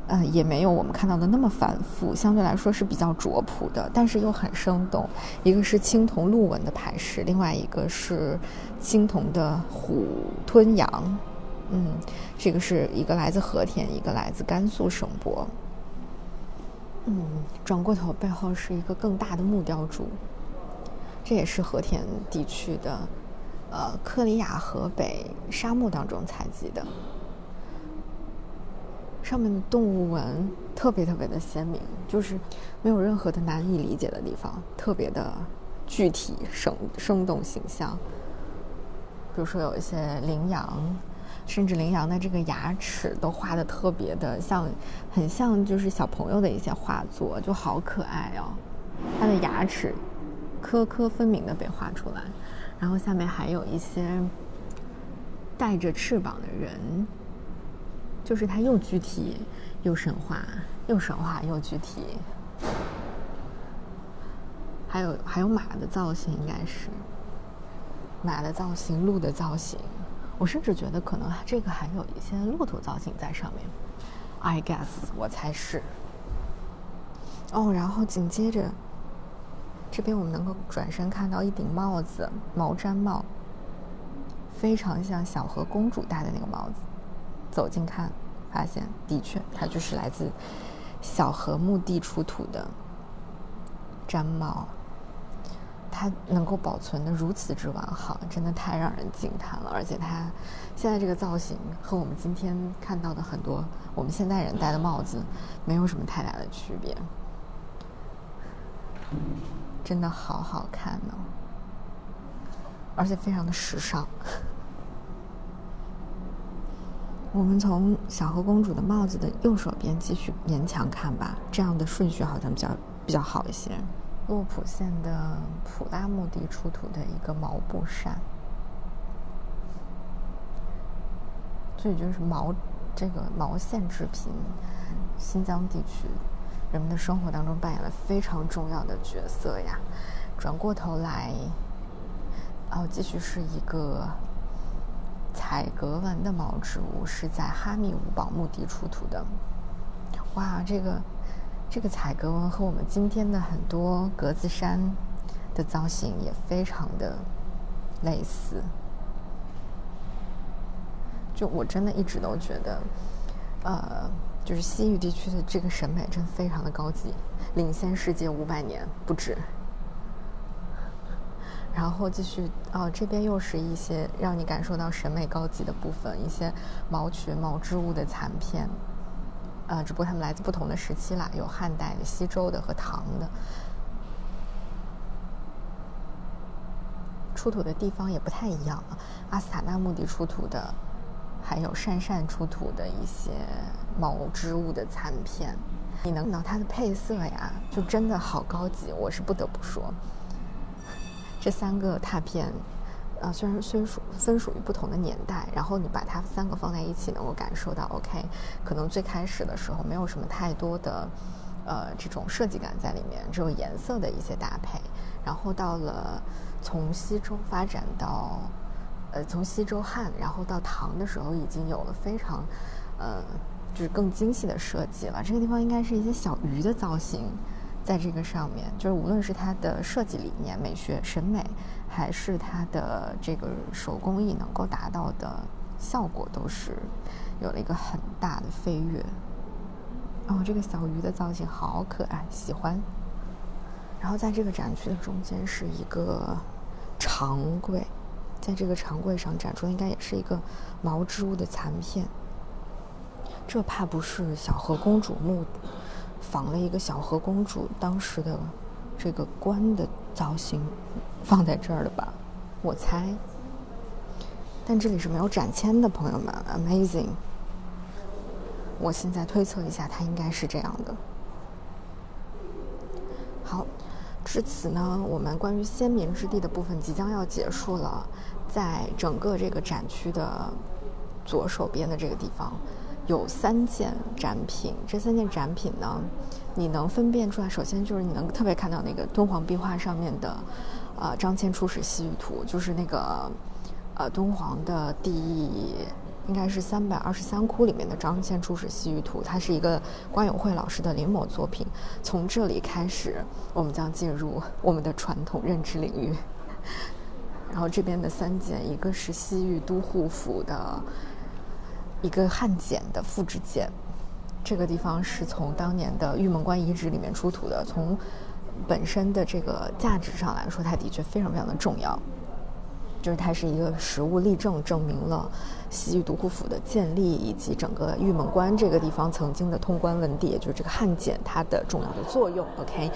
呃，也没有我们看到的那么繁复，相对来说是比较拙朴的，但是又很生动。一个是青铜鹿纹的牌饰，另外一个是青铜的虎吞羊。嗯，这个是一个来自和田，一个来自甘肃省博。嗯，转过头背后是一个更大的木雕柱，这也是和田地区的，呃，克里雅河北沙漠当中采集的。上面的动物纹特别特别的鲜明，就是没有任何的难以理解的地方，特别的具体生生动形象。比如说有一些羚羊，甚至羚羊的这个牙齿都画的特别的像，很像就是小朋友的一些画作，就好可爱哦。它的牙齿颗颗分明的被画出来，然后下面还有一些带着翅膀的人。就是它又具体又神话，又神话又具体，还有还有马的造型，应该是马的造型、鹿的造型。我甚至觉得可能这个还有一些骆驼造型在上面。I guess 我猜是。哦，然后紧接着这边我们能够转身看到一顶帽子，毛毡帽，非常像小河公主戴的那个帽子。走近看，发现的确，它就是来自小河墓地出土的毡帽。它能够保存的如此之完好，真的太让人惊叹了。而且它现在这个造型和我们今天看到的很多我们现代人戴的帽子没有什么太大的区别，真的好好看呢，而且非常的时尚。我们从小河公主的帽子的右手边继续勉强看吧，这样的顺序好像比较比较好一些。洛普县的普拉墓地出土的一个毛布扇，这就是毛这个毛线制品，新疆地区人们的生活当中扮演了非常重要的角色呀。转过头来，哦，继续是一个。彩格纹的毛织物是在哈密五宝墓地出土的。哇，这个这个彩格纹和我们今天的很多格子衫的造型也非常的类似。就我真的一直都觉得，呃，就是西域地区的这个审美真非常的高级，领先世界五百年不止。然后继续哦，这边又是一些让你感受到审美高级的部分，一些毛裙、毛织物的残片，呃，只不过它们来自不同的时期啦，有汉代的、西周的和唐的，出土的地方也不太一样啊。阿斯塔纳墓地出土的，还有鄯善出土的一些毛织物的残片，你能看到它的配色呀，就真的好高级，我是不得不说。这三个拓片，啊，虽然虽属分属于不同的年代，然后你把它三个放在一起，能够感受到，OK，可能最开始的时候没有什么太多的，呃，这种设计感在里面，只有颜色的一些搭配。然后到了从西周发展到，呃，从西周汉，然后到唐的时候，已经有了非常，呃，就是更精细的设计了。这个地方应该是一些小鱼的造型。在这个上面，就是无论是它的设计理念、美学审美，还是它的这个手工艺能够达到的效果，都是有了一个很大的飞跃。哦，这个小鱼的造型好可爱，喜欢。然后在这个展区的中间是一个长柜，在这个长柜上展出的应该也是一个毛织物的残片。这怕不是小河公主墓？仿了一个小河公主当时的这个冠的造型，放在这儿的吧，我猜。但这里是没有展签的，朋友们，amazing。我现在推测一下，它应该是这样的。好，至此呢，我们关于先民之地的部分即将要结束了。在整个这个展区的左手边的这个地方。有三件展品，这三件展品呢，你能分辨出来？首先就是你能特别看到那个敦煌壁画上面的，呃，张骞出使西域图，就是那个，呃，敦煌的第应该是三百二十三窟里面的张骞出使西域图，它是一个关永会老师的临摹作品。从这里开始，我们将进入 我们的传统认知领域。然后这边的三件，一个是西域都护府的。一个汉简的复制件，这个地方是从当年的玉门关遗址里面出土的。从本身的这个价值上来说，它的确非常非常的重要，就是它是一个实物例证，证明了西域都护府的建立以及整个玉门关这个地方曾经的通关文牒，也就是这个汉简它的重要的作用。OK，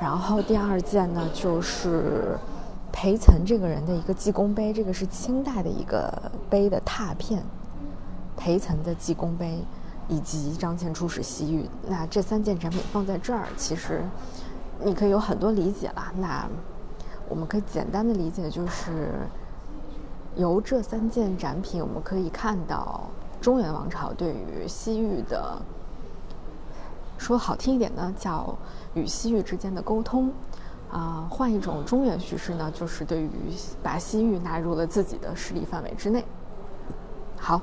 然后第二件呢，就是裴岑这个人的一个记功碑，这个是清代的一个碑的拓片。裴岑的济功碑，以及张骞出使西域，那这三件展品放在这儿，其实你可以有很多理解啦。那我们可以简单的理解，就是由这三件展品，我们可以看到中原王朝对于西域的，说好听一点呢，叫与西域之间的沟通；啊，换一种中原叙事呢，就是对于把西域纳入了自己的势力范围之内。好。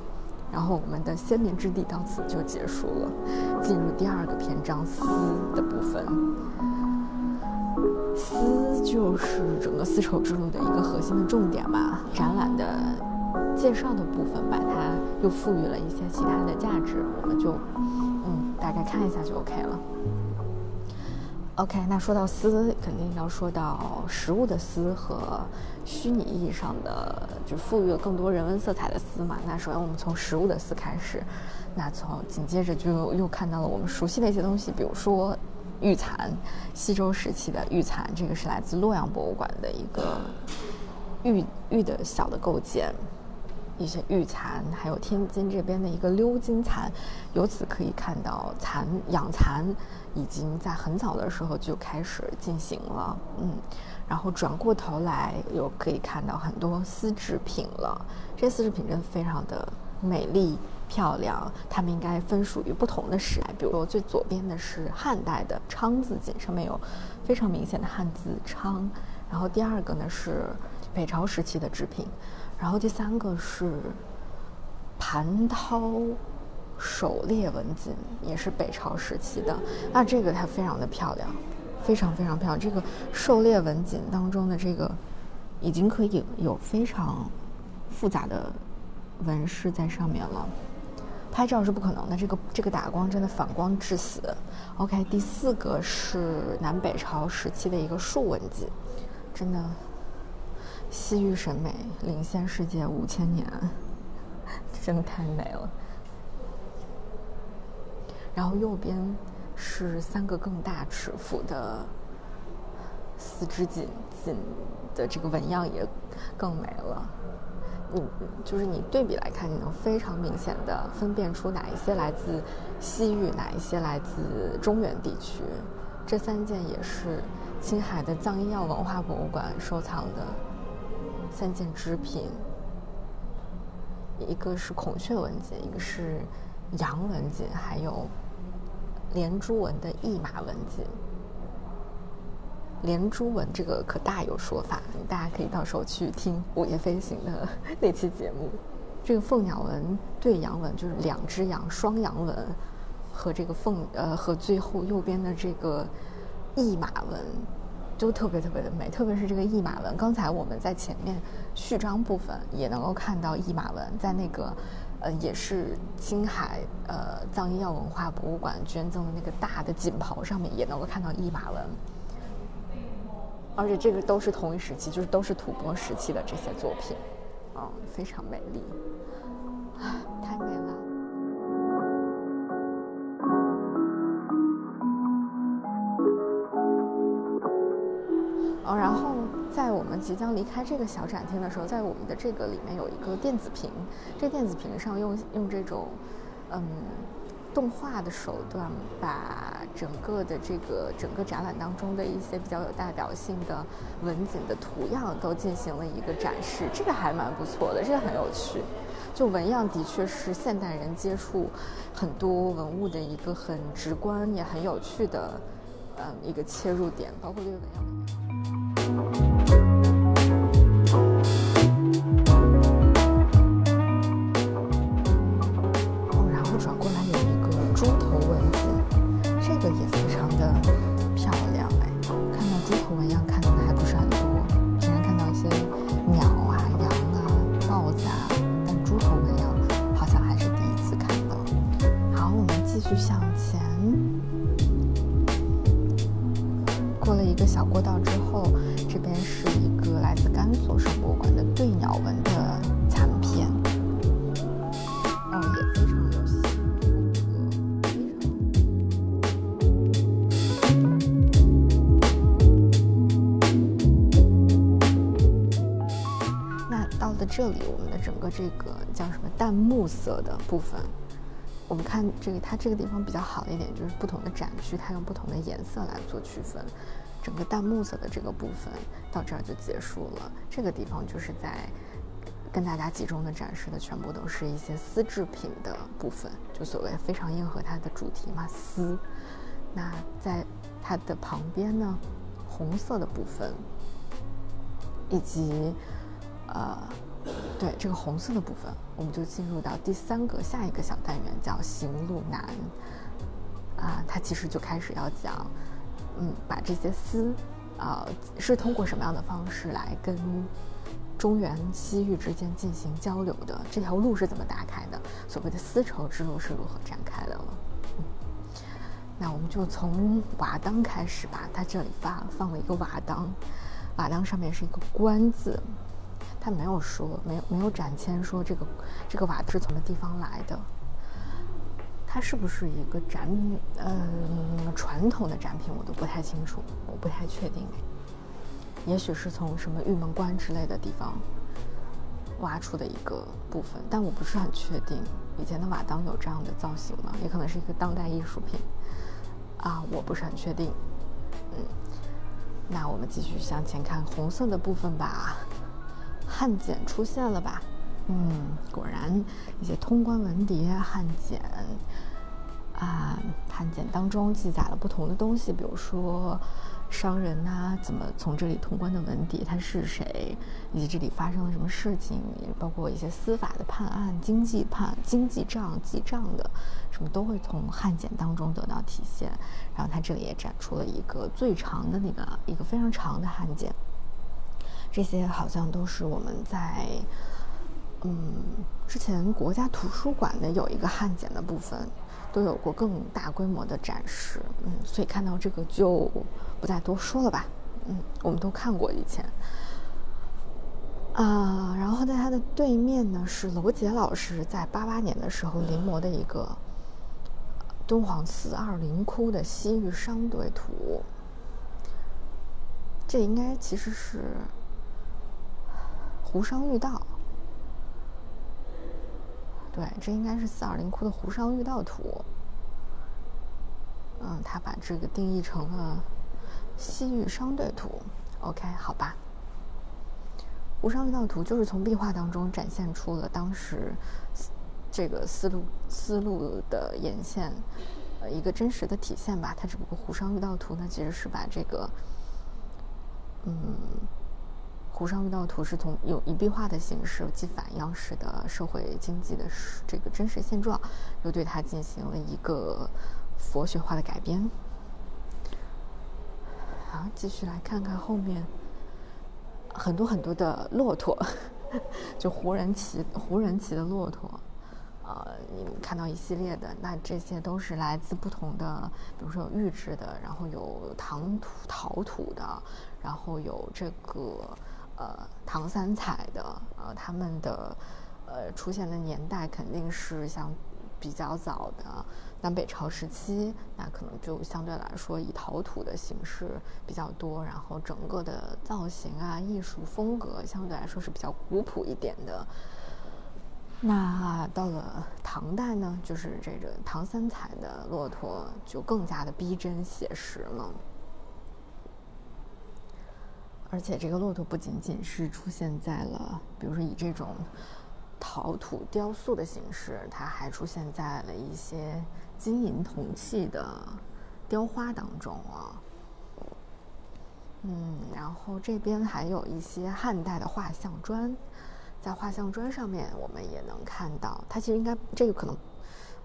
然后我们的先民之地到此就结束了，进入第二个篇章丝的部分。丝就是整个丝绸之路的一个核心的重点吧。展览的介绍的部分把它又赋予了一些其他的价值，我们就嗯大概看一下就 OK 了。OK，那说到丝，肯定要说到实物的丝和虚拟意义上的，就赋予了更多人文色彩的丝嘛。那首先我们从实物的丝开始，那从紧接着就又看到了我们熟悉的一些东西，比如说玉蚕，西周时期的玉蚕，这个是来自洛阳博物馆的一个玉玉的小的构件。一些玉蚕，还有天津这边的一个鎏金蚕，由此可以看到蚕养蚕已经在很早的时候就开始进行了，嗯，然后转过头来又可以看到很多丝织品了，这丝织品真的非常的美丽漂亮，它们应该分属于不同的时代，比如说最左边的是汉代的昌字锦，上面有非常明显的汉字昌，然后第二个呢是北朝时期的织品。然后第三个是盘涛狩猎文锦，也是北朝时期的。那这个它非常的漂亮，非常非常漂亮。这个狩猎文锦当中的这个，已经可以有非常复杂的纹饰在上面了。拍照是不可能的，这个这个打光真的反光致死。OK，第四个是南北朝时期的一个竖纹锦，真的。西域审美领先世界五千年，真的太美了。然后右边是三个更大尺幅的丝织锦，锦的这个纹样也更美了。你就是你对比来看，你能非常明显的分辨出哪一些来自西域，哪一些来自中原地区。这三件也是青海的藏医药文化博物馆收藏的。三件织品，一个是孔雀纹锦，一个是羊纹锦，还有连珠纹的驿马纹锦。连珠纹这个可大有说法，大家可以到时候去听《午夜飞行》的 那期节目。这个凤鸟纹对羊纹就是两只羊双羊纹，和这个凤呃和最后右边的这个驿马纹。都特别特别的美，特别是这个驿马纹。刚才我们在前面序章部分也能够看到驿马纹，在那个呃也是青海呃藏医药文化博物馆捐赠的那个大的锦袍上面也能够看到驿马纹，而且这个都是同一时期，就是都是吐蕃时期的这些作品，啊，非常美丽，太美了。哦，然后在我们即将离开这个小展厅的时候，在我们的这个里面有一个电子屏，这电子屏上用用这种，嗯，动画的手段，把整个的这个整个展览当中的一些比较有代表性的文景的图样都进行了一个展示，这个还蛮不错的，这个很有趣。就纹样的确是现代人接触很多文物的一个很直观也很有趣的，嗯，一个切入点，包括这个纹样。然这里，我们的整个这个叫什么淡木色的部分，我们看这个，它这个地方比较好一点，就是不同的展区，它用不同的颜色来做区分。整个淡木色的这个部分到这儿就结束了。这个地方就是在跟大家集中的展示的全部都是一些丝制品的部分，就所谓非常应和它的主题嘛，丝。那在它的旁边呢，红色的部分，以及呃，对这个红色的部分，我们就进入到第三个下一个小单元，叫行路难。啊，它其实就开始要讲。嗯，把这些丝，啊，是通过什么样的方式来跟中原西域之间进行交流的？这条路是怎么打开的？所谓的丝绸之路是如何展开的了？嗯那我们就从瓦当开始吧。它这里发放了一个瓦当，瓦当上面是一个“官”字，它没有说，没有没有展签说这个这个瓦是从什么地方来的。它是不是一个展，嗯，传统的展品我都不太清楚，我不太确定。也许是从什么玉门关之类的地方挖出的一个部分，但我不是很确定。以前的瓦当有这样的造型吗？也可能是一个当代艺术品啊，我不是很确定。嗯，那我们继续向前看红色的部分吧。汉简出现了吧？嗯，果然一些通关文牒、汉简啊，汉简当中记载了不同的东西，比如说商人呐，怎么从这里通关的文牒，他是谁，以及这里发生了什么事情，也包括一些司法的判案、经济判、经济账记账的，什么都会从汉简当中得到体现。然后他这里也展出了一个最长的那个一个非常长的汉简，这些好像都是我们在。嗯，之前国家图书馆的有一个汉简的部分，都有过更大规模的展示。嗯，所以看到这个就不再多说了吧。嗯，我们都看过以前。啊，然后在它的对面呢是娄杰老师在八八年的时候临摹的一个敦煌四二零窟的西域商队图。这应该其实是湖商御道。对，这应该是四二零窟的湖商御道图。嗯，他把这个定义成了西域商队图。OK，好吧。湖商御道图就是从壁画当中展现出了当时这个思路思路的沿线，呃，一个真实的体现吧。它只不过湖商御道图呢，其实是把这个，嗯。湖上御道图是从有一壁画的形式，既反映当时的社会经济的这个真实现状，又对它进行了一个佛学化的改编。好，继续来看看后面，很多很多的骆驼，就胡人骑胡人骑的骆驼，呃，你看到一系列的，那这些都是来自不同的，比如说有玉制的，然后有唐土陶土的，然后有这个。呃，唐三彩的，呃，他们的，呃，出现的年代肯定是像比较早的南北朝时期，那可能就相对来说以陶土的形式比较多，然后整个的造型啊、艺术风格相对来说是比较古朴一点的。那到了唐代呢，就是这个唐三彩的骆驼就更加的逼真写实了。而且这个骆驼不仅仅是出现在了，比如说以这种陶土雕塑的形式，它还出现在了一些金银铜器的雕花当中啊。嗯，然后这边还有一些汉代的画像砖，在画像砖上面我们也能看到，它其实应该这个可能。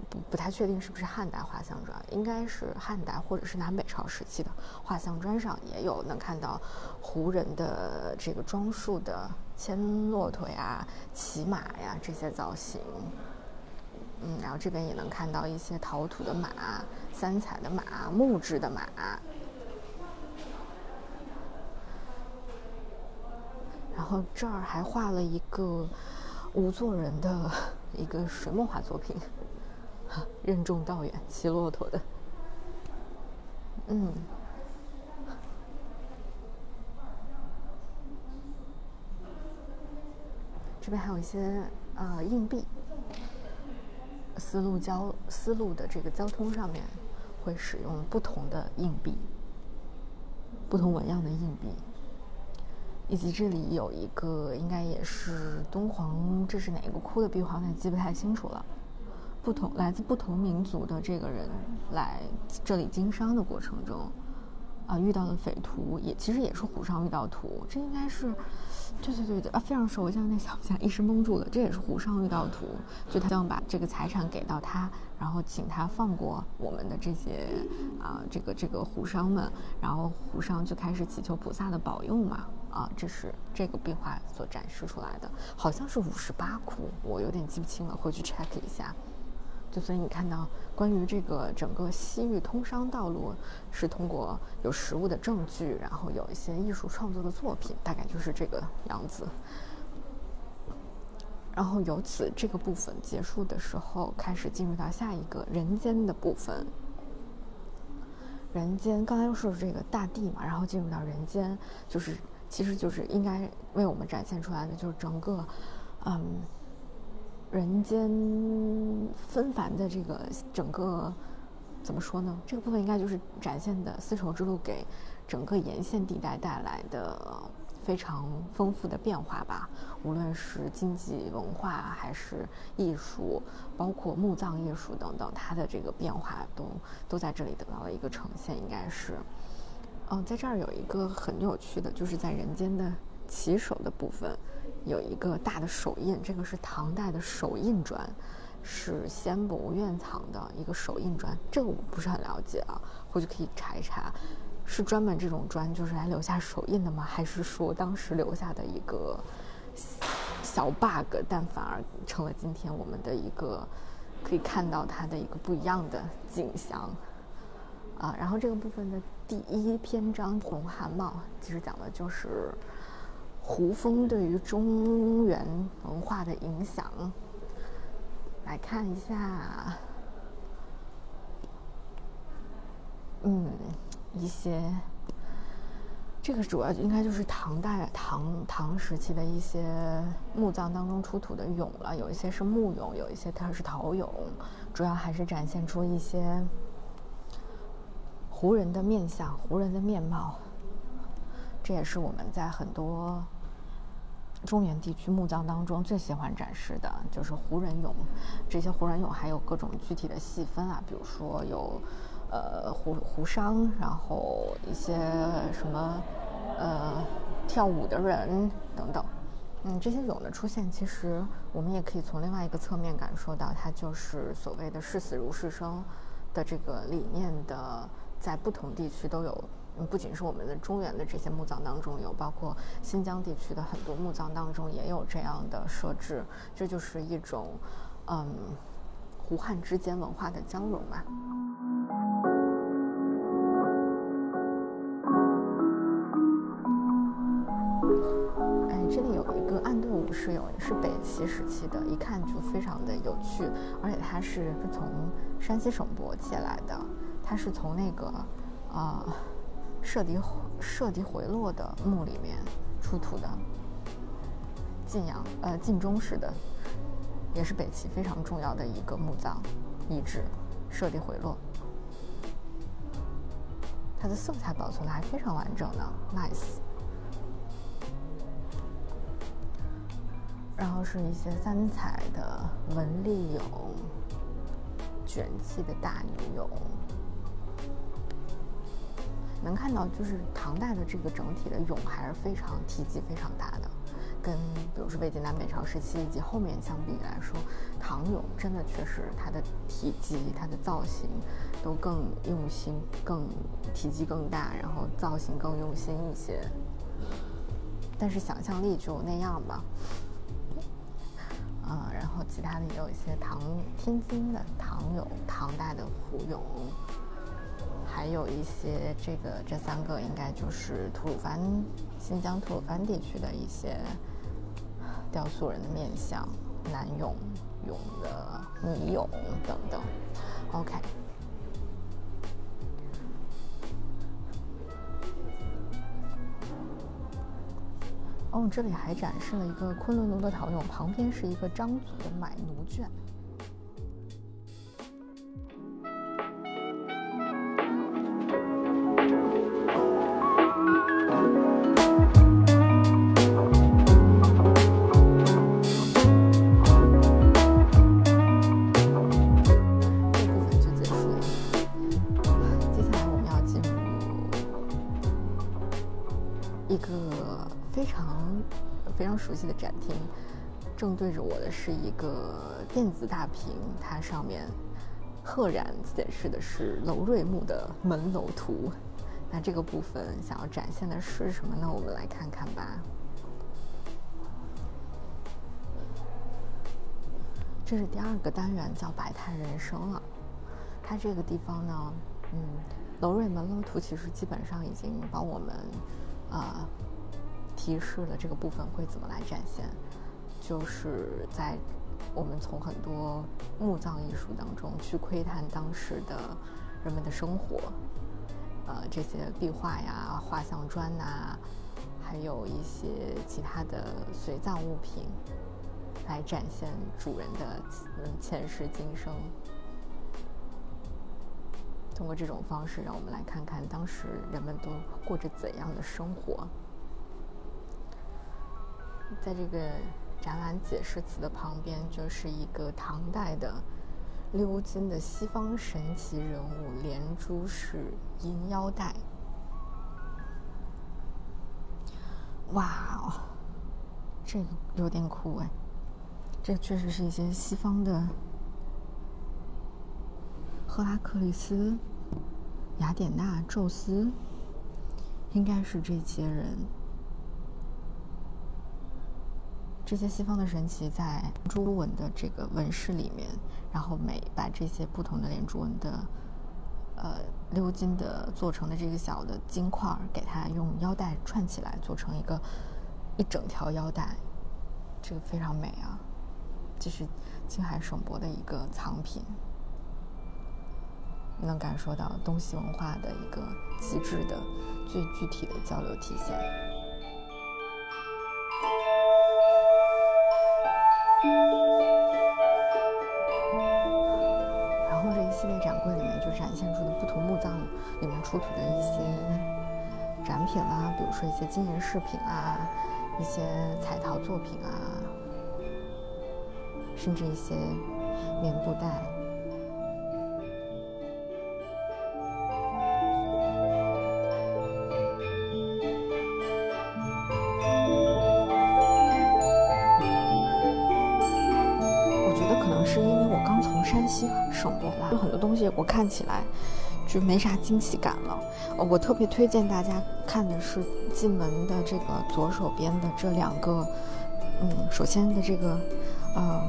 不不太确定是不是汉代画像砖，应该是汉代或者是南北朝时期的画像砖上也有能看到胡人的这个装束的牵骆驼呀、骑马呀这些造型。嗯，然后这边也能看到一些陶土的马、三彩的马、木质的马。然后这儿还画了一个吴作人的 一个水墨画作品。任重道远，骑骆驼的，嗯，这边还有一些呃硬币，丝路交丝路的这个交通上面会使用不同的硬币，不同纹样的硬币，以及这里有一个应该也是敦煌，这是哪个窟的壁画？我记不太清楚了。不同来自不同民族的这个人来这里经商的过程中，啊，遇到了匪徒，也其实也是湖上遇到图，这应该是，对对对对啊，非常熟，我现在想不起来，一时蒙住了，这也是湖上遇到图，就他想把这个财产给到他，然后请他放过我们的这些啊，这个这个湖商们，然后湖上就开始祈求菩萨的保佑嘛，啊，这是这个壁画所展示出来的，好像是五十八窟，我有点记不清了，回去 check 一下。就所以你看到关于这个整个西域通商道路是通过有实物的证据，然后有一些艺术创作的作品，大概就是这个样子。然后由此这个部分结束的时候，开始进入到下一个人间的部分。人间刚才又说这个大地嘛，然后进入到人间，就是其实就是应该为我们展现出来的，就是整个，嗯，人间纷繁的这个整个怎么说呢？这个部分应该就是展现的丝绸之路给整个沿线地带带来的。非常丰富的变化吧，无论是经济文化还是艺术，包括墓葬艺术等等，它的这个变化都都在这里得到了一个呈现。应该是，嗯，在这儿有一个很有趣的，就是在人间的起手的部分，有一个大的手印，这个是唐代的手印砖，是先博物院藏的一个手印砖，这个我不是很了解啊，回去可以查一查。是专门这种砖，就是来留下手印的吗？还是说当时留下的一个小 bug，但反而成了今天我们的一个可以看到它的一个不一样的景象啊？然后这个部分的第一篇章《红汗帽》，其实讲的就是胡风对于中原文化的影响。来看一下，嗯。一些，这个主要应该就是唐代唐唐时期的一些墓葬当中出土的俑了，有一些是木俑，有一些它是陶俑，主要还是展现出一些胡人的面相、胡人的面貌。这也是我们在很多中原地区墓葬当中最喜欢展示的，就是胡人俑。这些胡人俑还有各种具体的细分啊，比如说有。呃，胡胡商，然后一些什么，呃，跳舞的人等等，嗯，这些俑的出现，其实我们也可以从另外一个侧面感受到，它就是所谓的“视死如是生”的这个理念的，在不同地区都有，不仅是我们的中原的这些墓葬当中有，包括新疆地区的很多墓葬当中也有这样的设置，这就是一种，嗯，胡汉之间文化的交融嘛。是有一个暗盾武士俑是北齐时期的，一看就非常的有趣，而且它是从山西省博借来的，它是从那个啊射敌射敌回落的墓里面出土的，晋阳呃晋中式的，也是北齐非常重要的一个墓葬遗址，射敌回落，它的色彩保存的还非常完整呢，nice。然后是一些三彩的纹理俑，卷气的大女俑，能看到就是唐代的这个整体的俑还是非常体积非常大的，跟比如说魏晋南北朝时期以及后面相比来说，唐俑真的确实它的体积、它的造型都更用心，更体积更大，然后造型更用心一些。但是想象力就那样吧。啊，然后其他的也有一些唐天津的唐俑，唐代的胡俑，还有一些这个这三个应该就是吐鲁番、新疆吐鲁番地区的一些雕塑人的面相，男俑、俑的女俑等等。OK。哦，这里还展示了一个昆仑奴的陶俑，旁边是一个张族的买奴卷。正对着我的是一个电子大屏，它上面赫然显示的是楼瑞木的门楼图。那这个部分想要展现的是什么呢？我们来看看吧。这是第二个单元，叫百态人生了。它这个地方呢，嗯，楼瑞门楼图其实基本上已经帮我们啊提示了这个部分会怎么来展现，就是在我们从很多墓葬艺术当中去窥探当时的人们的生活，呃，这些壁画呀、画像砖呐，还有一些其他的随葬物品。来展现主人的嗯前世今生，通过这种方式，让我们来看看当时人们都过着怎样的生活。在这个展览解释词的旁边，就是一个唐代的鎏金的西方神奇人物连珠式银腰带。哇哦，这个有点酷哎！这确实是一些西方的，赫拉克利斯、雅典娜、宙斯，应该是这些人。这些西方的神奇在珠纹的这个纹饰里面，然后每把这些不同的连珠纹的，呃，鎏金的做成的这个小的金块儿，给它用腰带串起来，做成一个一整条腰带，这个非常美啊。这是青海省博的一个藏品，能感受到东西文化的一个极致的、最具体的交流体现。然后这一系列展柜里面就展现出的不同墓葬里面出土的一些展品啦，比如说一些金银饰品啊，一些彩陶作品啊。甚至一些棉布袋，就，很多东西我看起来就没啥惊喜感了。我特别推荐大家看的是进门的这个左手边的这两个，嗯，首先的这个，呃。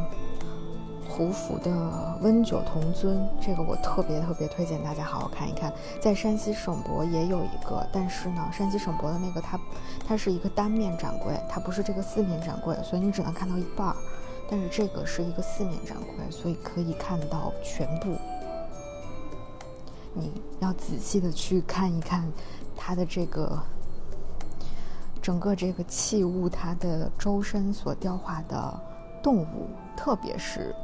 胡府的温酒铜尊，这个我特别特别推荐大家好好看一看。在山西省博也有一个，但是呢，山西省博的那个它它是一个单面展柜，它不是这个四面展柜，所以你只能看到一半儿。但是这个是一个四面展柜，所以可以看到全部。你要仔细的去看一看它的这个整个这个器物，它的周身所雕画的动物，特别是。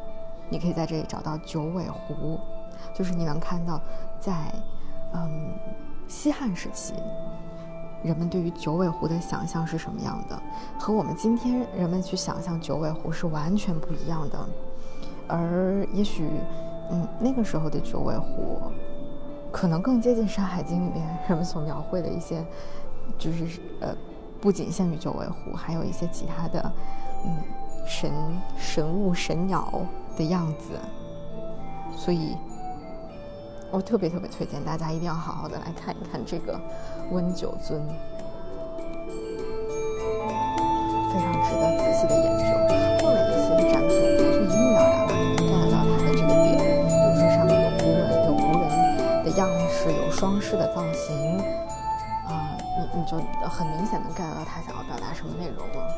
你可以在这里找到九尾狐，就是你能看到，在嗯西汉时期，人们对于九尾狐的想象是什么样的，和我们今天人们去想象九尾狐是完全不一样的。而也许，嗯，那个时候的九尾狐，可能更接近《山海经》里面 人们所描绘的一些，就是呃，不仅限于九尾狐，还有一些其他的，嗯，神神物、神鸟。的样子，所以我特别特别推荐大家一定要好好的来看一看这个温酒尊，非常值得仔细的研。式的造型，啊，你你就很明显的 get 到他想要表达什么内容了。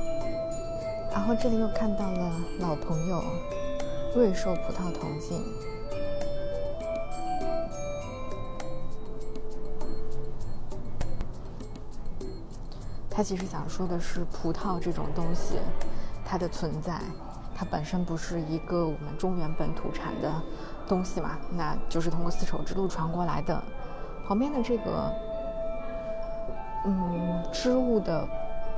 然后这里又看到了老朋友。瑞兽葡萄铜镜，他其实想说的是，葡萄这种东西，它的存在，它本身不是一个我们中原本土产的东西嘛，那就是通过丝绸之路传过来的。旁边的这个，嗯，织物的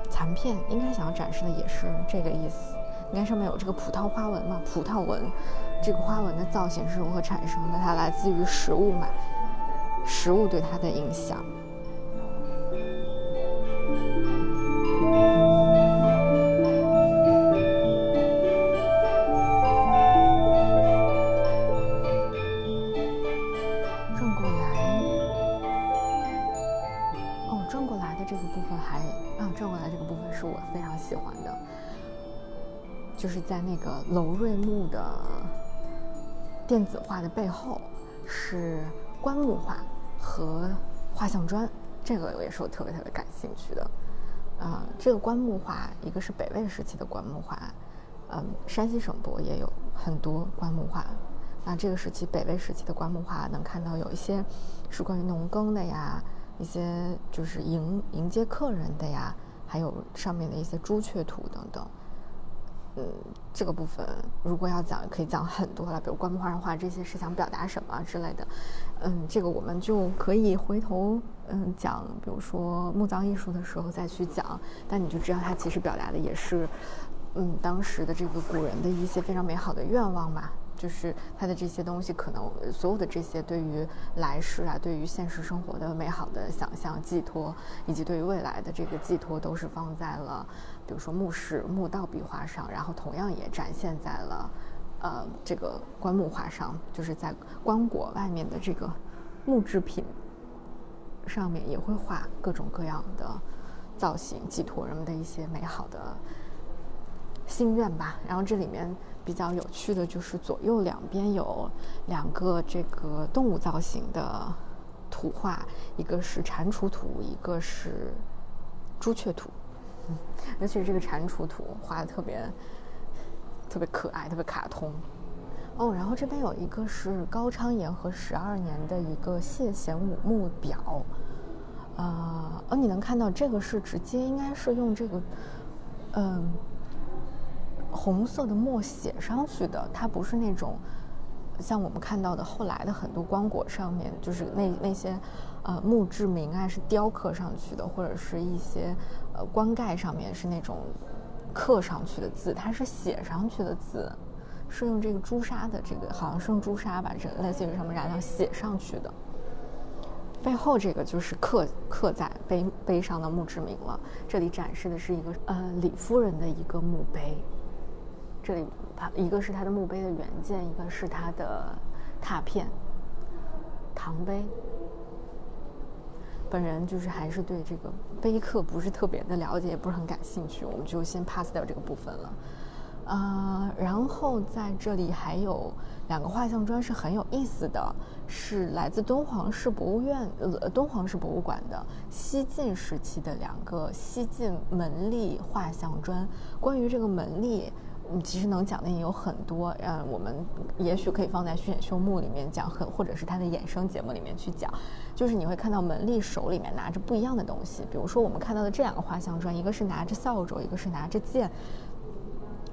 残片，应该想要展示的也是这个意思。你看上面有这个葡萄花纹嘛？葡萄纹，这个花纹的造型是如何产生的？它来自于食物嘛？食物对它的影响。就是在那个楼瑞木的电子画的背后，是棺木画和画像砖。这个也是我特别特别感兴趣的。啊，这个棺木画，一个是北魏时期的棺木画，嗯，山西省博也有很多棺木画。那这个时期北魏时期的棺木画，能看到有一些是关于农耕的呀，一些就是迎迎接客人的呀，还有上面的一些朱雀图等等。嗯，这个部分如果要讲，可以讲很多了，比如棺木画上画这些是想表达什么之类的。嗯，这个我们就可以回头嗯讲，比如说墓葬艺术的时候再去讲。但你就知道，它其实表达的也是嗯当时的这个古人的一些非常美好的愿望嘛。就是他的这些东西，可能所有的这些对于来世啊，对于现实生活的美好的想象寄托，以及对于未来的这个寄托，都是放在了，比如说墓室、墓道壁画上，然后同样也展现在了，呃，这个棺木画上，就是在棺椁外面的这个木制品上面也会画各种各样的造型，寄托人们的一些美好的心愿吧。然后这里面。比较有趣的就是左右两边有两个这个动物造型的图画，一个是蟾蜍图，一个是朱雀图。嗯，尤其是这个蟾蜍图画的特别特别可爱，特别卡通。哦，然后这边有一个是高昌延和十二年的一个谢贤武墓表。啊，哦，你能看到这个是直接应该是用这个，嗯。红色的墨写上去的，它不是那种像我们看到的后来的很多棺椁上面，就是那那些呃墓志铭啊是雕刻上去的，或者是一些呃棺盖上面是那种刻上去的字，它是写上去的字，是用这个朱砂的这个好像是用朱砂吧，这类似于什么染料写上去的。背后这个就是刻刻在碑碑上的墓志铭了。这里展示的是一个呃李夫人的一个墓碑。这里，一个是它的墓碑的原件，一个是它的拓片。唐碑。本人就是还是对这个碑刻不是特别的了解，也不是很感兴趣，我们就先 pass 掉这个部分了。啊，然后在这里还有两个画像砖是很有意思的，是来自敦煌市博物院呃敦煌市博物馆的西晋时期的两个西晋门立画像砖。关于这个门立。嗯，其实能讲的也有很多，嗯，我们也许可以放在虚演修目里面讲，很或者是它的衍生节目里面去讲。就是你会看到门吏手里面拿着不一样的东西，比如说我们看到的这两个画像砖，一个是拿着扫帚，一个是拿着剑。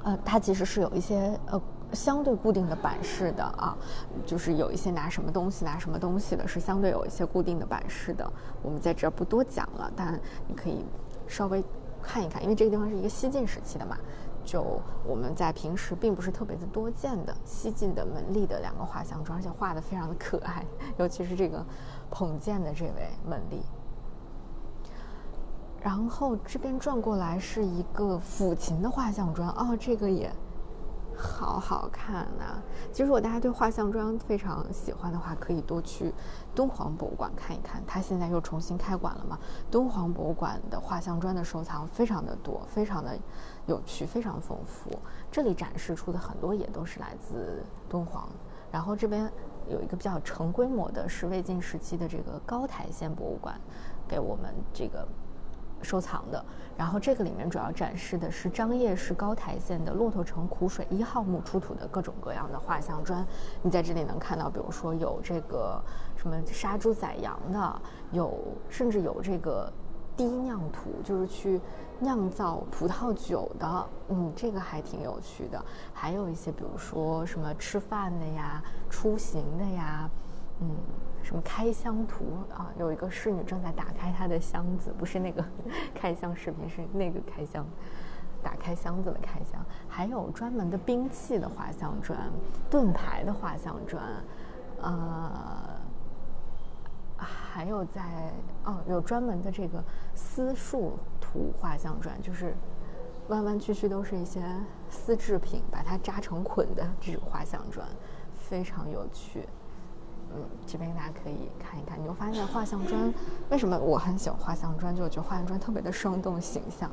呃，它其实是有一些呃相对固定的版式的啊，就是有一些拿什么东西拿什么东西的，是相对有一些固定的版式的。我们在这不多讲了，但你可以稍微看一看，因为这个地方是一个西晋时期的嘛。就我们在平时并不是特别的多见的西晋的门吏的两个画像砖，而且画的非常的可爱，尤其是这个捧剑的这位门吏。然后这边转过来是一个抚琴的画像砖，哦，这个也。好好看呐！其实如果大家对画像砖非常喜欢的话，可以多去敦煌博物馆看一看。它现在又重新开馆了嘛？敦煌博物馆的画像砖的收藏非常的多，非常的有趣，非常丰富。这里展示出的很多也都是来自敦煌。然后这边有一个比较成规模的，是魏晋时期的这个高台县博物馆，给我们这个。收藏的，然后这个里面主要展示的是张掖市高台县的骆驼城苦水一号墓出土的各种各样的画像砖。你在这里能看到，比如说有这个什么杀猪宰羊的，有甚至有这个滴酿图，就是去酿造葡萄酒的。嗯，这个还挺有趣的。还有一些，比如说什么吃饭的呀、出行的呀，嗯。什么开箱图啊？有一个侍女正在打开她的箱子，不是那个 开箱视频，是那个开箱，打开箱子的开箱。还有专门的兵器的画像砖，盾牌的画像砖，呃，还有在哦，有专门的这个丝树图画像砖，就是弯弯曲曲都是一些丝制品，把它扎成捆的这种画像砖，非常有趣。嗯，这边大家可以看一看，你会发现画像砖为什么我很喜欢画像砖，就我觉得画像砖特别的生动形象。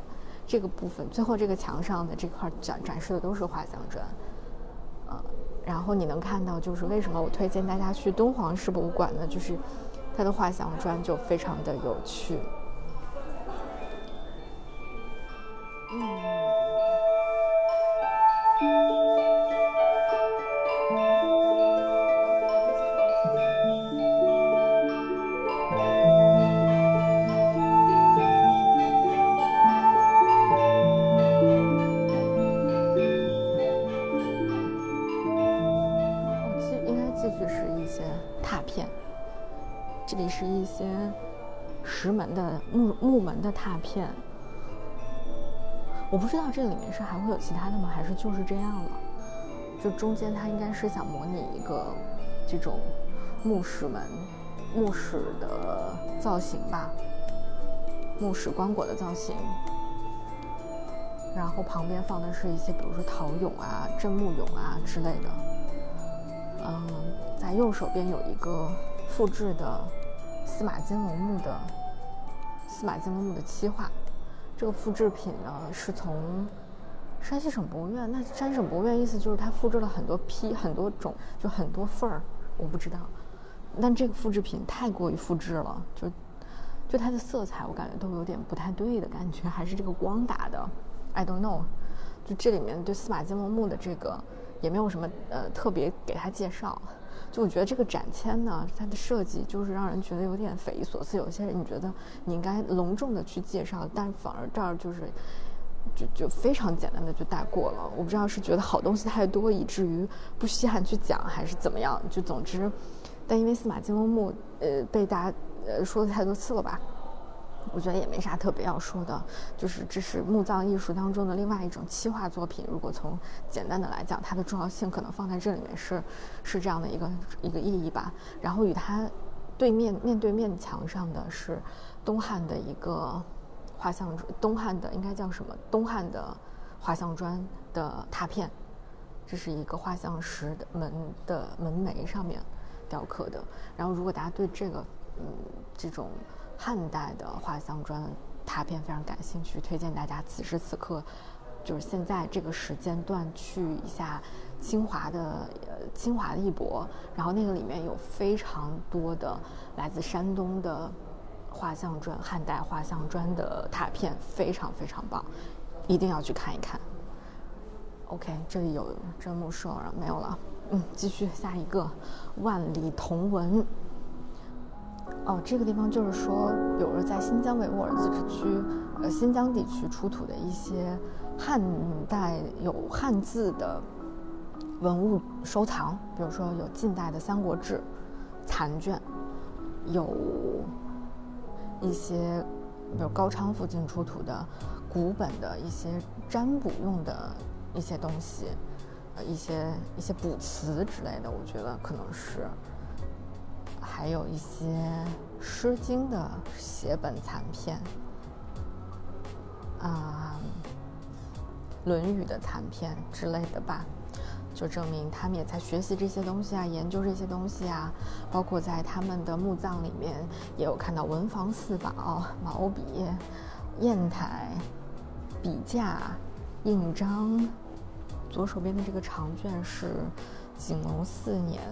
这个部分最后这个墙上的这块展展示的都是画像砖，呃，然后你能看到就是为什么我推荐大家去敦煌市博物馆呢？就是它的画像砖就非常的有趣。嗯是一些石门的木木门的拓片，我不知道这里面是还会有其他的吗？还是就是这样了？就中间它应该是想模拟一个这种墓室门、墓室的造型吧，墓室棺椁的造型。然后旁边放的是一些，比如说陶俑啊、镇墓俑啊之类的。嗯，在右手边有一个复制的司马金龙墓的。司马金龙墓的漆画，这个复制品呢是从山西省博物院。那山西省博物院意思就是它复制了很多批、很多种，就很多份儿。我不知道，但这个复制品太过于复制了，就就它的色彩我感觉都有点不太对的感觉，还是这个光打的，I don't know。就这里面对司马金龙墓的这个也没有什么呃特别给他介绍。就我觉得这个展签呢，它的设计就是让人觉得有点匪夷所思。有些人你觉得你应该隆重的去介绍，但反而这儿就是就就非常简单的就带过了。我不知道是觉得好东西太多，以至于不稀罕去讲，还是怎么样。就总之，但因为司马金龙墓呃被大家呃说的太多次了吧。我觉得也没啥特别要说的，就是这是墓葬艺术当中的另外一种漆画作品。如果从简单的来讲，它的重要性可能放在这里面是是这样的一个一个意义吧。然后与它对面面对面墙上的是东汉的一个画像，东汉的应该叫什么？东汉的画像砖的拓片，这是一个画像石的门的门楣上面雕刻的。然后如果大家对这个嗯这种。汉代的画像砖拓片非常感兴趣，推荐大家此时此刻，就是现在这个时间段去一下清华的呃清华的一博，然后那个里面有非常多的来自山东的画像砖，汉代画像砖的拓片非常非常棒，一定要去看一看。OK，这里有真木兽了没有了？嗯，继续下一个万里同文。哦，这个地方就是说，比如说在新疆维吾尔自治区，呃，新疆地区出土的一些汉代有汉字的文物收藏，比如说有近代的《三国志》残卷，有一些比如高昌附近出土的古本的一些占卜用的一些东西，呃，一些一些卜辞之类的，我觉得可能是。还有一些《诗经》的写本残片，啊，《论语》的残片之类的吧，就证明他们也在学习这些东西啊，研究这些东西啊。包括在他们的墓葬里面，也有看到文房四宝、毛笔、砚台、笔架、印章。左手边的这个长卷是。景龙四年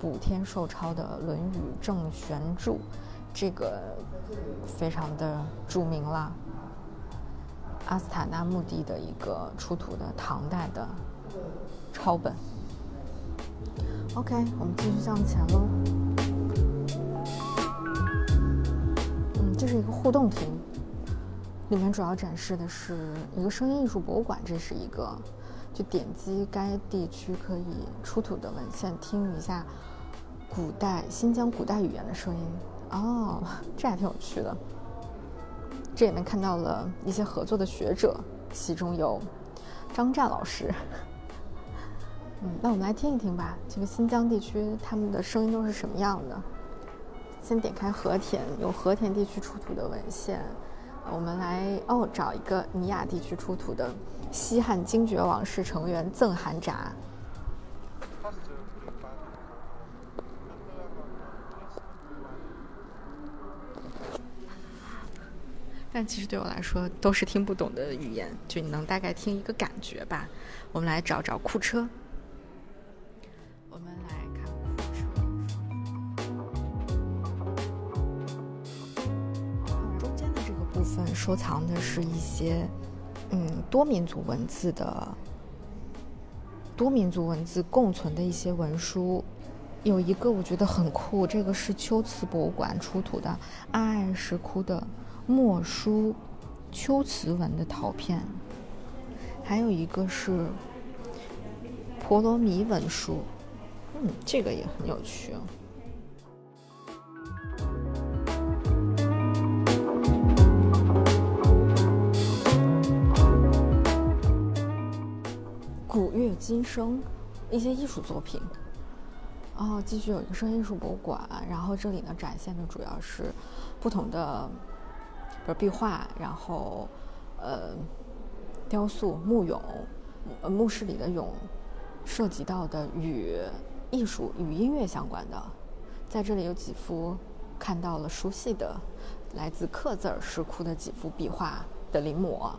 补天寿抄的《论语正玄注》，这个非常的著名啦。阿斯塔纳墓地的一个出土的唐代的抄本。OK，我们继续向前喽。嗯，这是一个互动亭，里面主要展示的是一个声音艺术博物馆，这是一个。就点击该地区可以出土的文献，听一下古代新疆古代语言的声音。哦，这还挺有趣的。这里面看到了一些合作的学者，其中有张湛老师。嗯，那我们来听一听吧。这个新疆地区他们的声音都是什么样的？先点开和田，有和田地区出土的文献。我们来哦，找一个尼亚地区出土的。西汉精绝王室成员赠韩札。但其实对我来说都是听不懂的语言，就你能大概听一个感觉吧。我们来找找库车。我们来看库车。中间的这个部分收藏的是一些嗯多民族文字的多民族文字共存的一些文书。有一个我觉得很酷，这个是秋瓷博物馆出土的阿爱石窟的。墨书秋瓷文的陶片，还有一个是婆罗米文书，嗯，这个也很有趣。古今生，一些艺术作品。哦，继续有一个声艺术博物馆，然后这里呢展现的主要是不同的。比如壁画，然后，呃，雕塑、木俑，呃，墓室里的俑，涉及到的与艺术、与音乐相关的，在这里有几幅看到了熟悉的，来自克孜尔石窟的几幅壁画的临摹，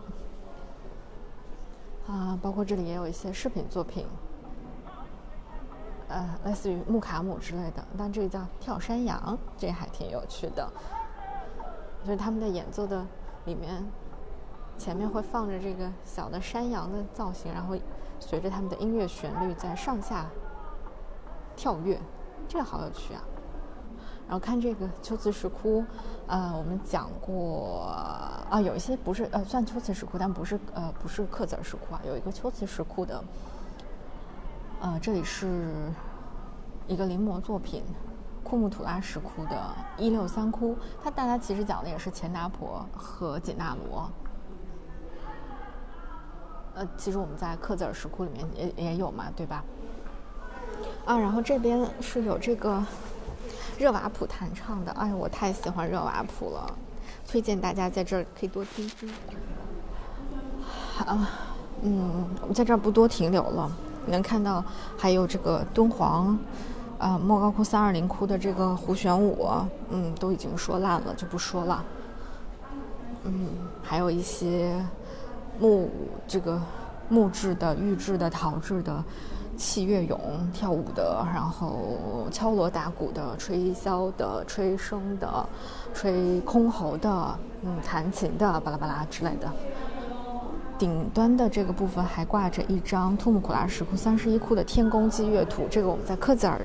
啊，包括这里也有一些饰品作品，呃，类似于木卡姆之类的，但这个叫跳山羊，这还挺有趣的。就是他们的演奏的里面，前面会放着这个小的山羊的造型，然后随着他们的音乐旋律在上下跳跃，这个好有趣啊！然后看这个秋瓷石窟，呃，我们讲过啊，有一些不是呃算秋瓷石窟，但不是呃不是克孜尔石窟啊，有一个秋瓷石窟的，呃，这里是一个临摹作品。库木图拉石窟的一六三窟，它大家其实讲的也是钱达婆和紧那罗。呃，其实我们在克孜尔石窟里面也也有嘛，对吧？啊，然后这边是有这个热瓦普弹唱的，哎，我太喜欢热瓦普了，推荐大家在这儿可以多听听。啊，嗯，我在这儿不多停留了，能看到还有这个敦煌。啊，莫高窟三二零窟的这个胡旋舞，嗯，都已经说烂了，就不说了。嗯，还有一些木这个木质的、玉质的、陶制的器乐俑跳舞的，然后敲锣打鼓的、吹箫的、吹笙的、吹箜篌的，嗯，弹琴的，巴拉巴拉之类的。顶端的这个部分还挂着一张图木库拉石窟三十一窟的天宫祭月图，这个我们在克孜尔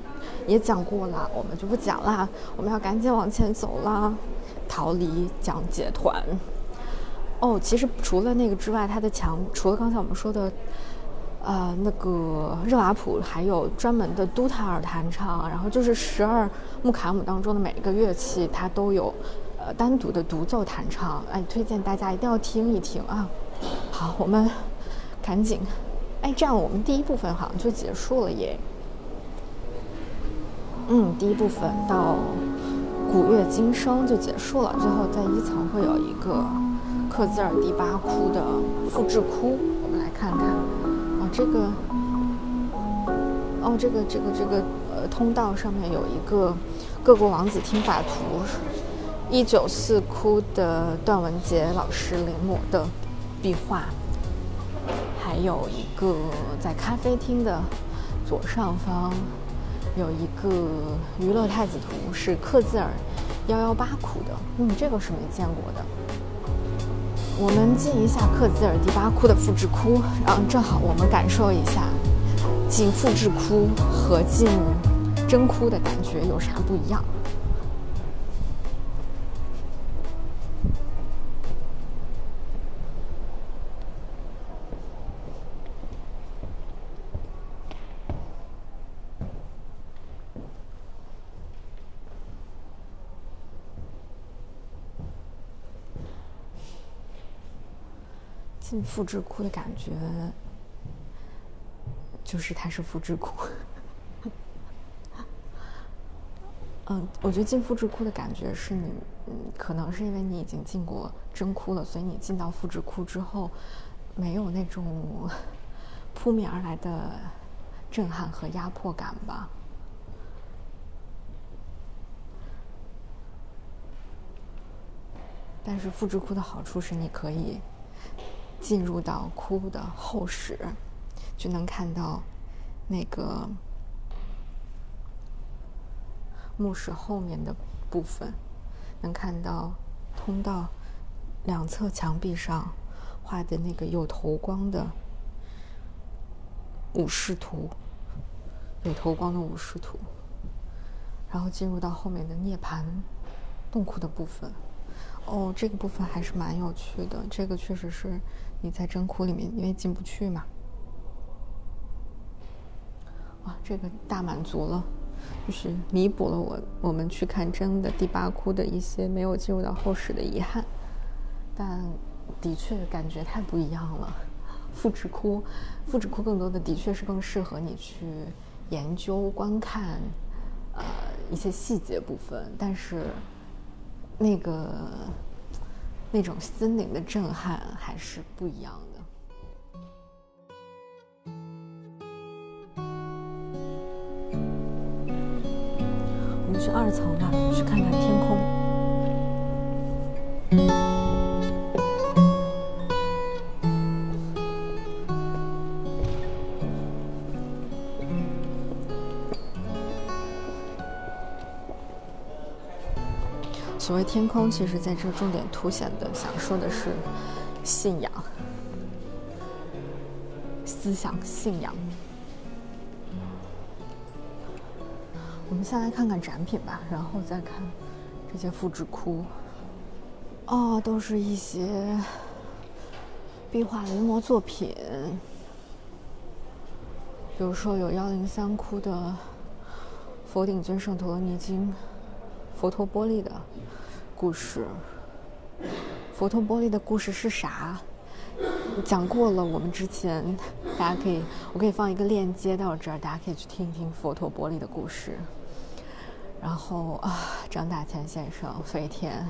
也讲过了，我们就不讲啦。我们要赶紧往前走啦，逃离讲解团。哦，其实除了那个之外，它的墙除了刚才我们说的，呃，那个热瓦普，还有专门的都塔尔弹唱，然后就是十二木卡姆当中的每一个乐器，它都有呃单独的独奏弹唱。哎，推荐大家一定要听一听啊。好，我们赶紧，哎，这样我们第一部分好像就结束了耶。嗯，第一部分到古乐今生就结束了，最后在一层会有一个克孜尔第八窟的复制窟，我们来看看。这个，哦，这个这个这个呃通道上面有一个各国王子听法图，一九四窟的段文杰老师临摹的。壁画，还有一个在咖啡厅的左上方有一个娱乐太子图，是克孜尔幺幺八窟的。嗯，这个是没见过的。我们进一下克孜尔第八窟的复制窟，然后正好我们感受一下进复制窟和进真窟的感觉有啥不一样。进复制库的感觉，就是它是复制库。嗯，我觉得进复制库的感觉是你，嗯，可能是因为你已经进过真窟了，所以你进到复制库之后，没有那种 扑面而来的震撼和压迫感吧。但是复制库的好处是你可以进入到窟的后室，就能看到那个墓室后面的部分，能看到通道两侧墙壁上画的那个有头光的武士图，有头光的武士图。然后进入到后面的涅槃洞窟的部分，哦，这个部分还是蛮有趣的。这个确实是你在真窟里面，因为进不去嘛。哇，这个大满足了，就是弥补了我我们去看真的第八窟的一些没有进入到后室的遗憾。但的确感觉太不一样了。复制窟，复制窟更多的的确是更适合你去研究观看。呃，一些细节部分，但是那个那种心灵的震撼还是不一样的。我们去二层吧，去看看天空。所谓天空，其实在这重点凸显的，想说的是信仰、思想、信仰。我们先来看看展品吧，然后再看这些复制窟。哦，都是一些壁画临摹作品，比如说有幺零三窟的佛顶尊圣陀罗尼经，佛陀玻璃的。故事，佛陀玻璃的故事是啥？讲过了。我们之前，大家可以，我可以放一个链接到这儿，大家可以去听一听佛陀玻璃的故事。然后啊，张大千先生飞天，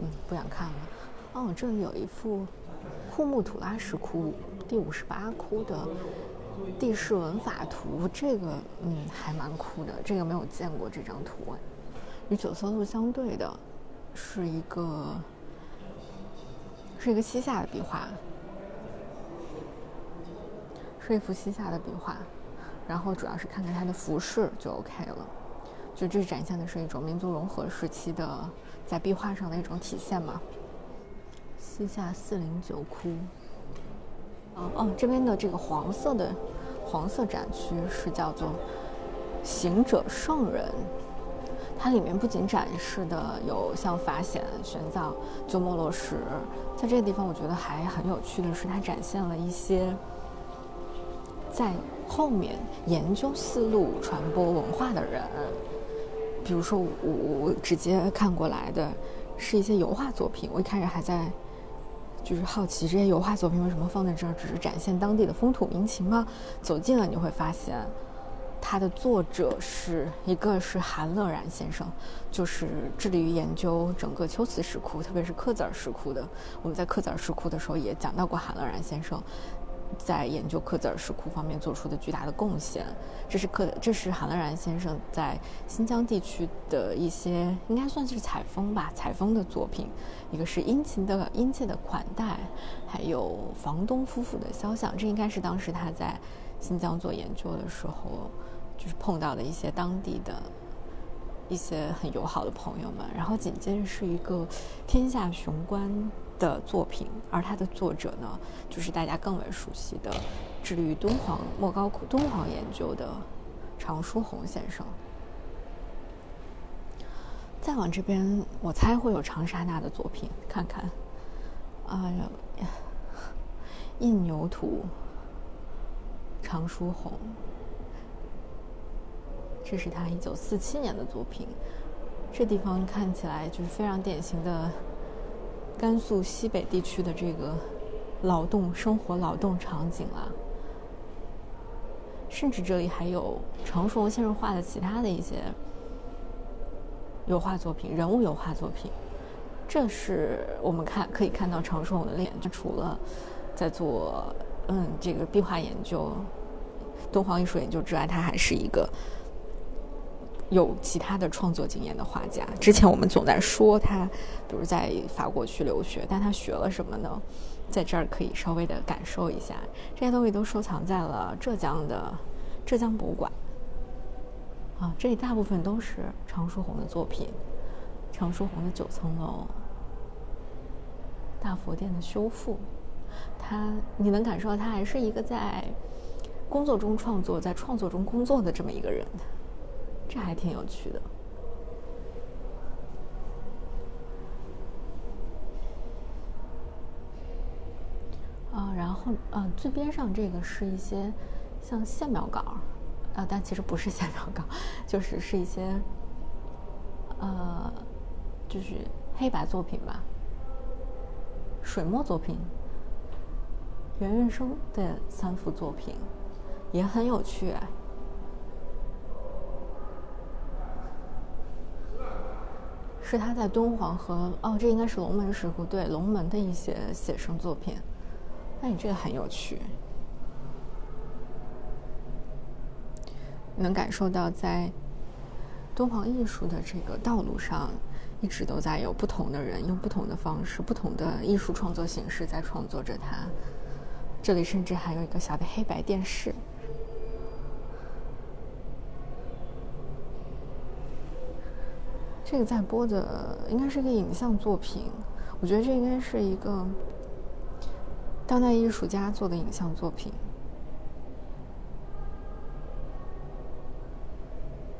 嗯，不想看了。哦，这里有一幅库木土拉石窟第五十八窟的地势文法图，这个嗯还蛮酷的。这个没有见过这张图，与九色鹿相对的。是一个，是一个西夏的壁画，是一幅西夏的壁画，然后主要是看看它的服饰就 OK 了，就这展现的是一种民族融合时期的在壁画上的一种体现嘛。西夏四零九窟，哦哦，这边的这个黄色的黄色展区是叫做行者圣人。它里面不仅展示的有像法显、玄奘、鸠摩罗什，在这个地方我觉得还很有趣的是，它展现了一些在后面研究丝路传播文化的人，比如说我我直接看过来的是一些油画作品，我一开始还在就是好奇这些油画作品为什么放在这儿，只是展现当地的风土民情吗？走近了你会发现。它的作者是一个是韩乐然先生，就是致力于研究整个秋瓷石窟，特别是克孜尔石窟的。我们在克孜尔石窟的时候也讲到过韩乐然先生在研究克孜尔石窟方面做出的巨大的贡献。这是克，这是韩乐然先生在新疆地区的一些应该算是采风吧，采风的作品。一个是殷勤的殷切的款待，还有房东夫妇的肖像。这应该是当时他在新疆做研究的时候。就是碰到的一些当地的一些很友好的朋友们，然后紧接着是一个天下雄关的作品，而它的作者呢，就是大家更为熟悉的致力于敦煌莫高窟敦煌研究的常书鸿先生。再往这边，我猜会有长沙那的作品，看看，啊，印牛图，常书鸿。这是他一九四七年的作品，这地方看起来就是非常典型的甘肃西北地区的这个劳动生活、劳动场景了。甚至这里还有常书鸿先生画的其他的一些油画作品、人物油画作品。这是我们看可以看到常书鸿的脸，就除了在做嗯这个壁画研究、敦煌艺术研究之外，他还是一个。有其他的创作经验的画家。之前我们总在说他，比如在法国去留学，但他学了什么呢？在这儿可以稍微的感受一下，这些东西都收藏在了浙江的浙江博物馆。啊，这里大部分都是常书鸿的作品，常书鸿的九层楼、大佛殿的修复，他你能感受到他还是一个在工作中创作，在创作中工作的这么一个人，这还挺有趣的。啊，然后啊，最边上这个是一些像线描稿，啊，但其实不是线描稿，就是是一些呃，就是黑白作品吧，水墨作品。袁运生的三幅作品也很有趣，是他在敦煌和哦，这应该是龙门石窟对龙门的一些写生作品。那你这个很有趣，能感受到在敦煌艺术的这个道路上，一直都在有不同的人用不同的方式、不同的艺术创作形式在创作着它。这里甚至还有一个小的黑白电视，这个在播的应该是一个影像作品，我觉得这应该是一个。当代艺术家做的影像作品，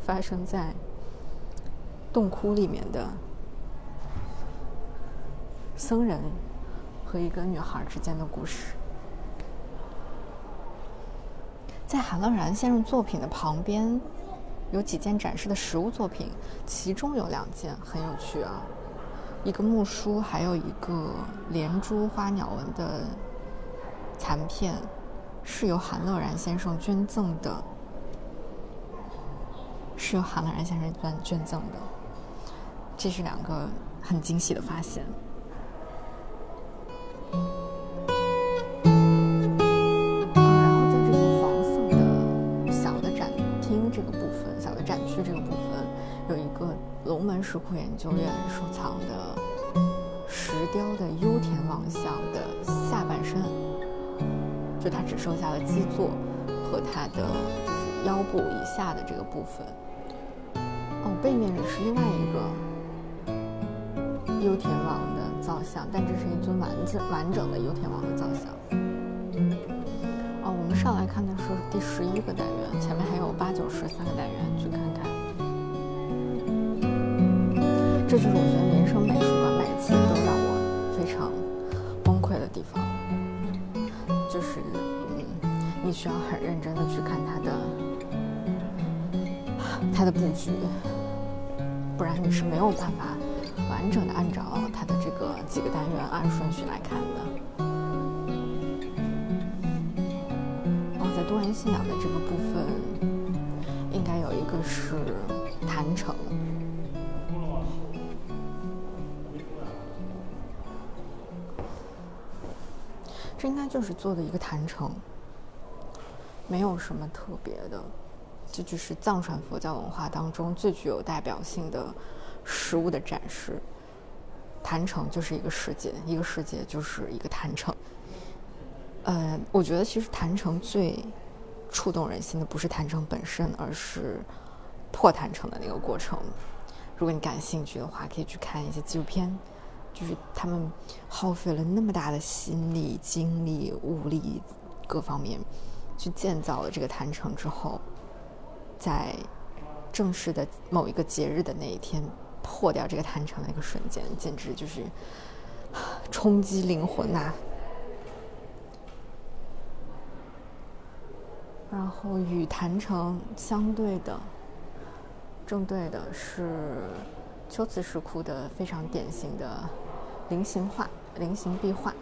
发生在洞窟里面的僧人和一个女孩之间的故事。在韩乐然先生作品的旁边，有几件展示的实物作品，其中有两件很有趣啊，一个木梳，还有一个连珠花鸟纹的。残片是由韩乐然先生捐赠的，是由韩乐然先生捐捐赠的，这是两个很惊喜的发现。石窟研究院收藏的石雕的幽田王像的下半身。就它只剩下了基座和它的就是腰部以下的这个部分。哦，背面也是另外一个幽田王的造像，但这是一尊完整完整的幽田王的造像。哦，我们上来看的是第十一个单元，前面还有八九十三个单元，去看看。这就是我觉得民生美术馆每一次都让我非常崩溃的地方。就是，嗯，你需要很认真的去看它的它的布局，不然你是没有办法完整的按照它的这个几个单元按顺序来看的。然后在多元信仰的这个部分，应该有一个是坛城。就是做的一个坛城，没有什么特别的，这就是藏传佛教文化当中最具有代表性的实物的展示。坛城就是一个世界，一个世界就是一个坛城。呃，我觉得其实坛城最触动人心的不是坛城本身，而是破坛城的那个过程。如果你感兴趣的话，可以去看一些纪录片。就是他们耗费了那么大的心力、精力、物力各方面，去建造了这个坛城之后，在正式的某一个节日的那一天破掉这个坛城的那个瞬间，简直就是冲击灵魂呐！然后与坛城相对的、正对的是。秋瓷石窟的非常典型的菱形画、菱形壁画，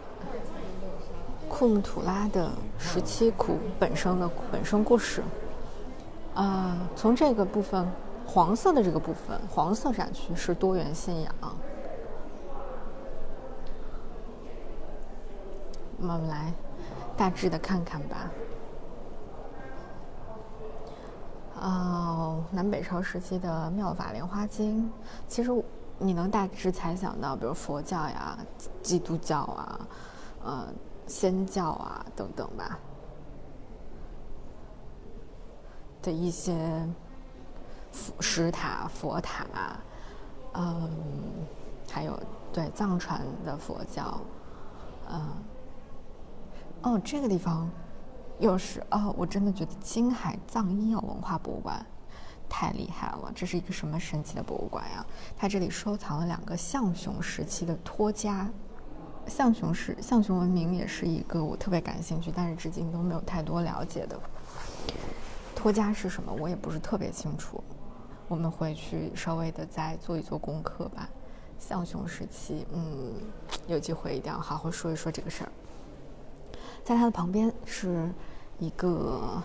库木图拉的十七窟本身的本身故事。啊，从这个部分黄色的这个部分，黄色展区是多元信仰。我们来大致的看看吧。呃，南北朝时期的《妙法莲花经》，其实你能大致猜想到，比如佛教呀、基督教啊、呃、仙教啊等等吧的一些石塔、佛塔，嗯，还有对藏传的佛教，嗯，哦，这个地方。又是哦，我真的觉得青海藏医药文化博物馆太厉害了，这是一个什么神奇的博物馆呀？它这里收藏了两个象雄时期的托家，象雄是象雄文明，也是一个我特别感兴趣，但是至今都没有太多了解的。托家是什么？我也不是特别清楚，我们回去稍微的再做一做功课吧。象雄时期，嗯，有机会一定要好好说一说这个事儿。在它的旁边是一个，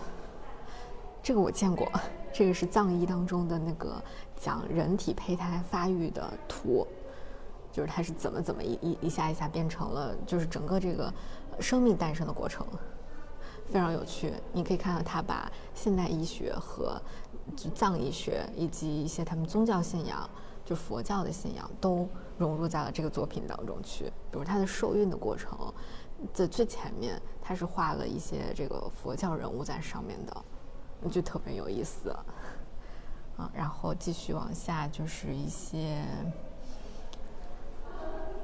这个我见过，这个是藏医当中的那个讲人体胚胎发育的图，就是它是怎么怎么一一一下一下变成了，就是整个这个生命诞生的过程，非常有趣。你可以看到他把现代医学和藏医学以及一些他们宗教信仰，就佛教的信仰都融入在了这个作品当中去，比如它的受孕的过程。在最前面，他是画了一些这个佛教人物在上面的，就特别有意思。啊，然后继续往下就是一些，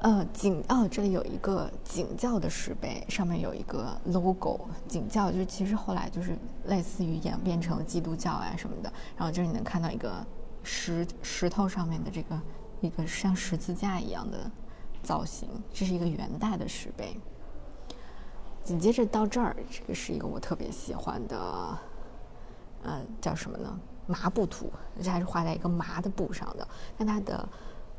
呃，景哦，这里有一个景教的石碑，上面有一个 logo。景教就其实后来就是类似于演变成了基督教啊什么的。然后这里能看到一个石石头上面的这个一个像十字架一样的造型，这是一个元代的石碑。紧接着到这儿，这个是一个我特别喜欢的，呃，叫什么呢？麻布图，而且还是画在一个麻的布上的。但它的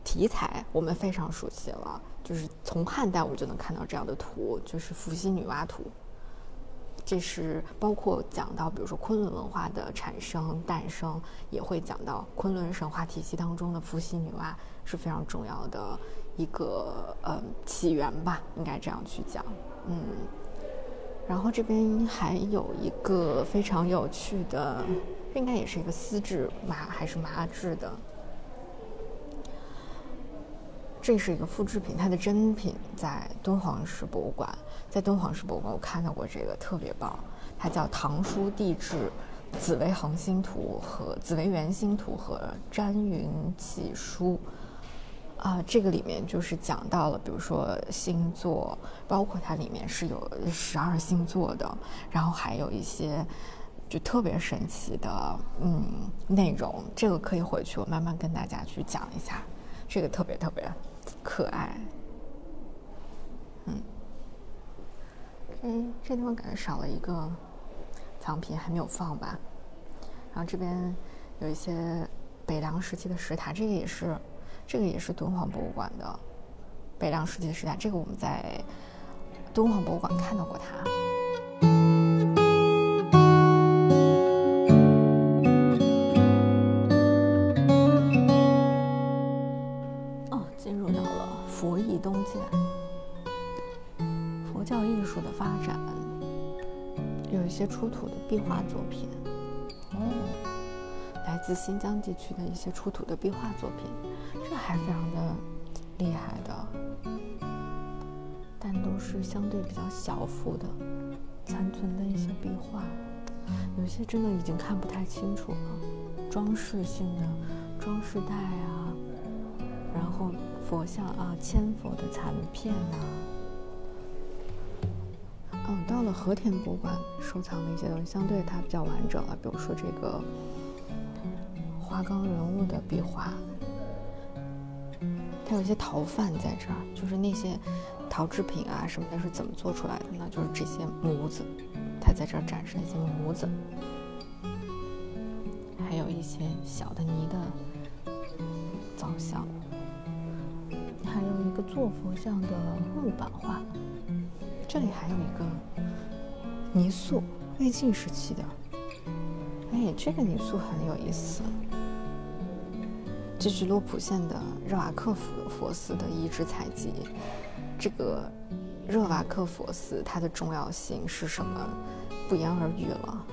题材我们非常熟悉了，就是从汉代我们就能看到这样的图，就是伏羲女娲图。这是包括讲到，比如说昆仑文化的产生、诞生，也会讲到昆仑神话体系当中的伏羲女娲是非常重要的一个呃起源吧，应该这样去讲，嗯。然后这边还有一个非常有趣的，这应该也是一个丝质麻还是麻质的，这是一个复制品，它的真品在敦煌石博物馆，在敦煌石博物馆我看到过这个特别棒，它叫《唐书地质紫薇恒星图》和《紫薇圆星图》和《占云起书》。啊，这个里面就是讲到了，比如说星座，包括它里面是有十二星座的，然后还有一些就特别神奇的嗯内容。这个可以回去我慢慢跟大家去讲一下，这个特别特别可爱。嗯，这这地方感觉少了一个藏品还没有放吧？然后这边有一些北凉时期的石塔，这个也是。这个也是敦煌博物馆的北凉时期的石塔，这个我们在敦煌博物馆看到过它。哦，进入到了佛艺东渐，佛教艺术的发展，有一些出土的壁画作品。哦。来自新疆地区的一些出土的壁画作品，这还非常的厉害的，但都是相对比较小幅的残存的一些壁画，有些真的已经看不太清楚了。装饰性的装饰带啊，然后佛像啊、千佛的残片呐，嗯，到了和田博物馆收藏的一些东西，相对它比较完整了，比如说这个。花岗人物的壁画，它有一些陶范在这儿，就是那些陶制品啊什么的，是怎么做出来的呢？就是这些模子，它在这儿展示那些模子，还有一些小的泥的造像，还有一个做佛像的木板画，这里还有一个泥塑，魏晋时期的，哎，这个泥塑很有意思。这是洛普县的热瓦克佛佛寺的遗址采集。这个热瓦克佛寺它的重要性是什么？不言而喻了。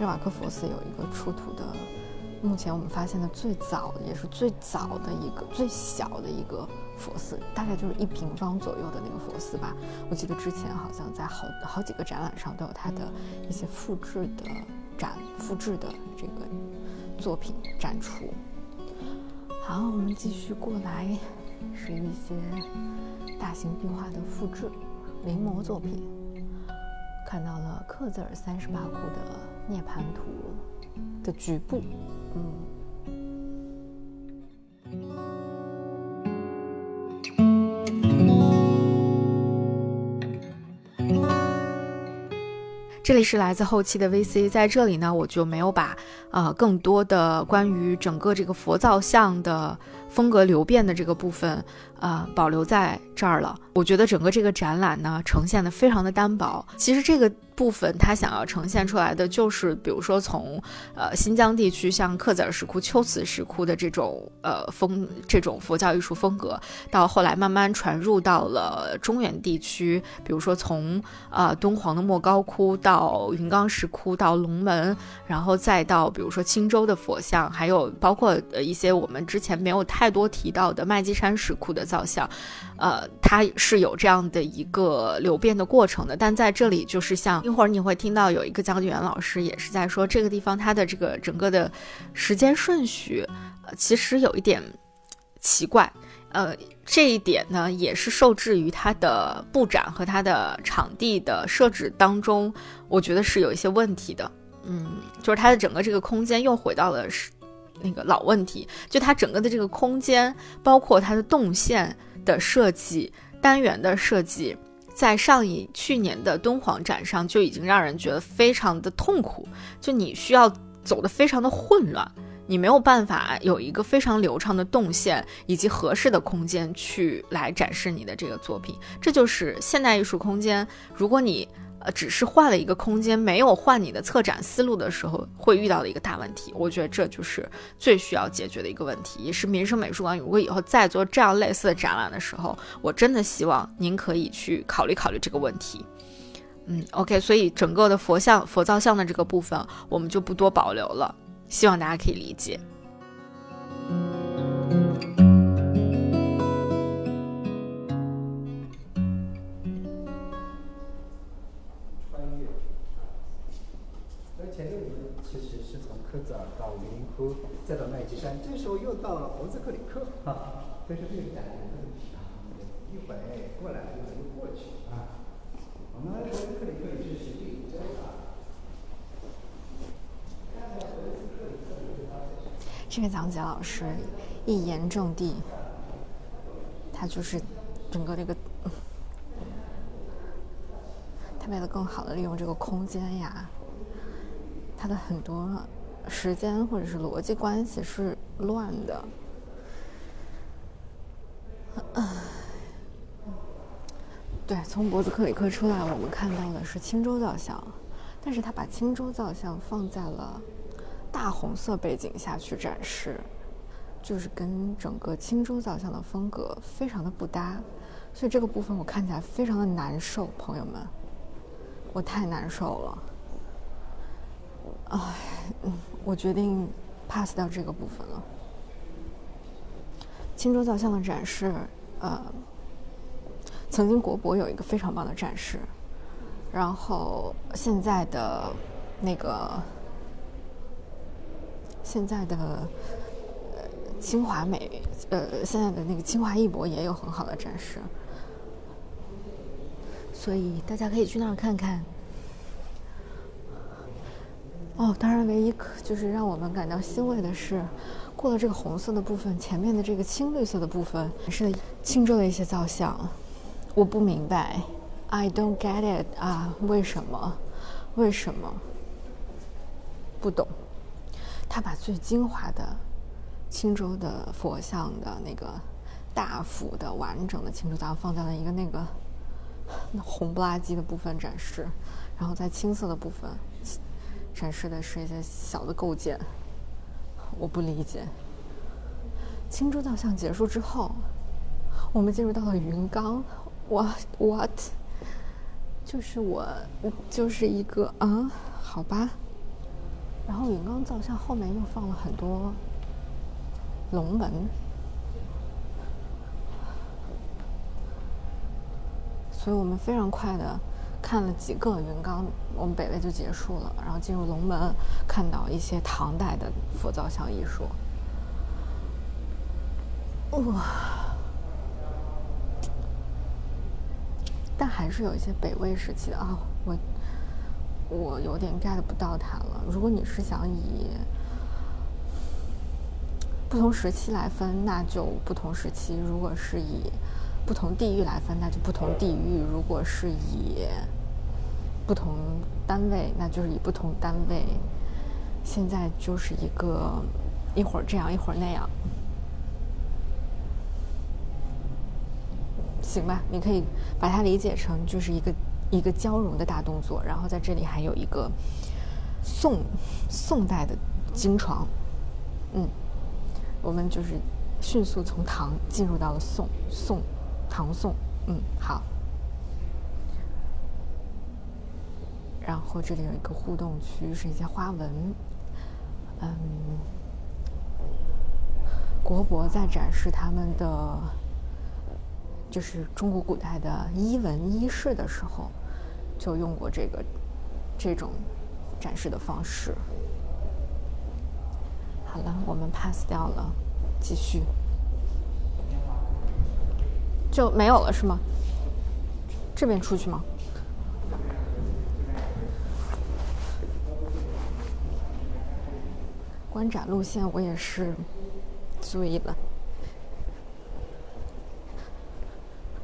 热瓦克佛寺有一个出土的，目前我们发现的最早也是最早的一个最小的一个佛寺，大概就是一平方左右的那个佛寺吧。我记得之前好像在好好几个展览上都有它的一些复制的展、复制的这个作品展出。好，我们继续过来，是一些大型壁画的复制临摹作品。看到了克孜尔三十八窟的涅槃图的局部，嗯。这里是来自后期的 VC，在这里呢，我就没有把呃更多的关于整个这个佛造像的风格流变的这个部分呃保留在这儿了。我觉得整个这个展览呢，呈现的非常的单薄。其实这个。部分他想要呈现出来的就是，比如说从呃新疆地区像克孜尔石窟、秋瓷石窟的这种呃风这种佛教艺术风格，到后来慢慢传入到了中原地区，比如说从呃敦煌的莫高窟到云冈石窟到龙门，然后再到比如说青州的佛像，还有包括呃一些我们之前没有太多提到的麦积山石窟的造像，呃，它是有这样的一个流变的过程的。但在这里就是像。一会儿你会听到有一个讲解员老师也是在说这个地方它的这个整个的时间顺序，呃，其实有一点奇怪，呃，这一点呢也是受制于它的布展和它的场地的设置当中，我觉得是有一些问题的，嗯，就是它的整个这个空间又回到了是那个老问题，就它整个的这个空间，包括它的动线的设计、单元的设计。在上一去年的敦煌展上就已经让人觉得非常的痛苦，就你需要走的非常的混乱，你没有办法有一个非常流畅的动线以及合适的空间去来展示你的这个作品，这就是现代艺术空间。如果你呃，只是换了一个空间，没有换你的策展思路的时候，会遇到的一个大问题。我觉得这就是最需要解决的一个问题，也是民生美术馆如果以后再做这样类似的展览的时候，我真的希望您可以去考虑考虑这个问题。嗯，OK，所以整个的佛像、佛造像的这个部分，我们就不多保留了，希望大家可以理解。再到麦积山，这时候又到了博兹克里克，哈，这是这个展的问题啊。一会儿过来，一会儿又过去啊。我们博兹克里克也是实地走啊。这个讲解老师一言正地，他就是整个这个，他为了更好的利用这个空间呀，他的很多。时间或者是逻辑关系是乱的。对，从博兹克里克出来，我们看到的是青州造像，但是他把青州造像放在了大红色背景下去展示，就是跟整个青州造像的风格非常的不搭，所以这个部分我看起来非常的难受，朋友们，我太难受了。哎，嗯，我决定 pass 掉这个部分了。青州造像的展示，呃，曾经国博有一个非常棒的展示，然后现在的那个现在的呃清华美，呃现在的那个清华艺博也有很好的展示，所以大家可以去那儿看看。哦，当然，唯一可就是让我们感到欣慰的是，过了这个红色的部分，前面的这个青绿色的部分还是青州的一些造像。我不明白，I don't get it 啊，为什么？为什么？不懂。他把最精华的青州的佛像的那个大幅的完整的青州像放在了一个那个 红不拉几的部分展示，然后在青色的部分。展示的是一些小的构件，我不理解。青州造像结束之后，我们进入到了云冈，what what？就是我就是一个啊，好吧。然后云冈造像后面又放了很多龙门，所以我们非常快的看了几个云冈，我们北魏就结束了，然后进入龙门，看到一些唐代的佛造像艺术。哇！但还是有一些北魏时期的啊，我我有点 get 不到它了。如果你是想以不同时期来分，那就不同时期；如果是以不同地域来分，那就不同地域；如果是以不同单位，那就是以不同单位。现在就是一个一会儿这样，一会儿那样。行吧，你可以把它理解成就是一个一个交融的大动作，然后在这里还有一个宋宋代的金床，嗯，我们就是迅速从唐进入到了宋宋唐宋，嗯，好，然后这里有一个互动区，是一些花纹，嗯，国博在展示他们的。就是中国古代的衣纹衣饰的时候，就用过这个这种展示的方式。好了，我们 pass 掉了，继续就没有了是吗？这边出去吗？观展路线我也是注意了。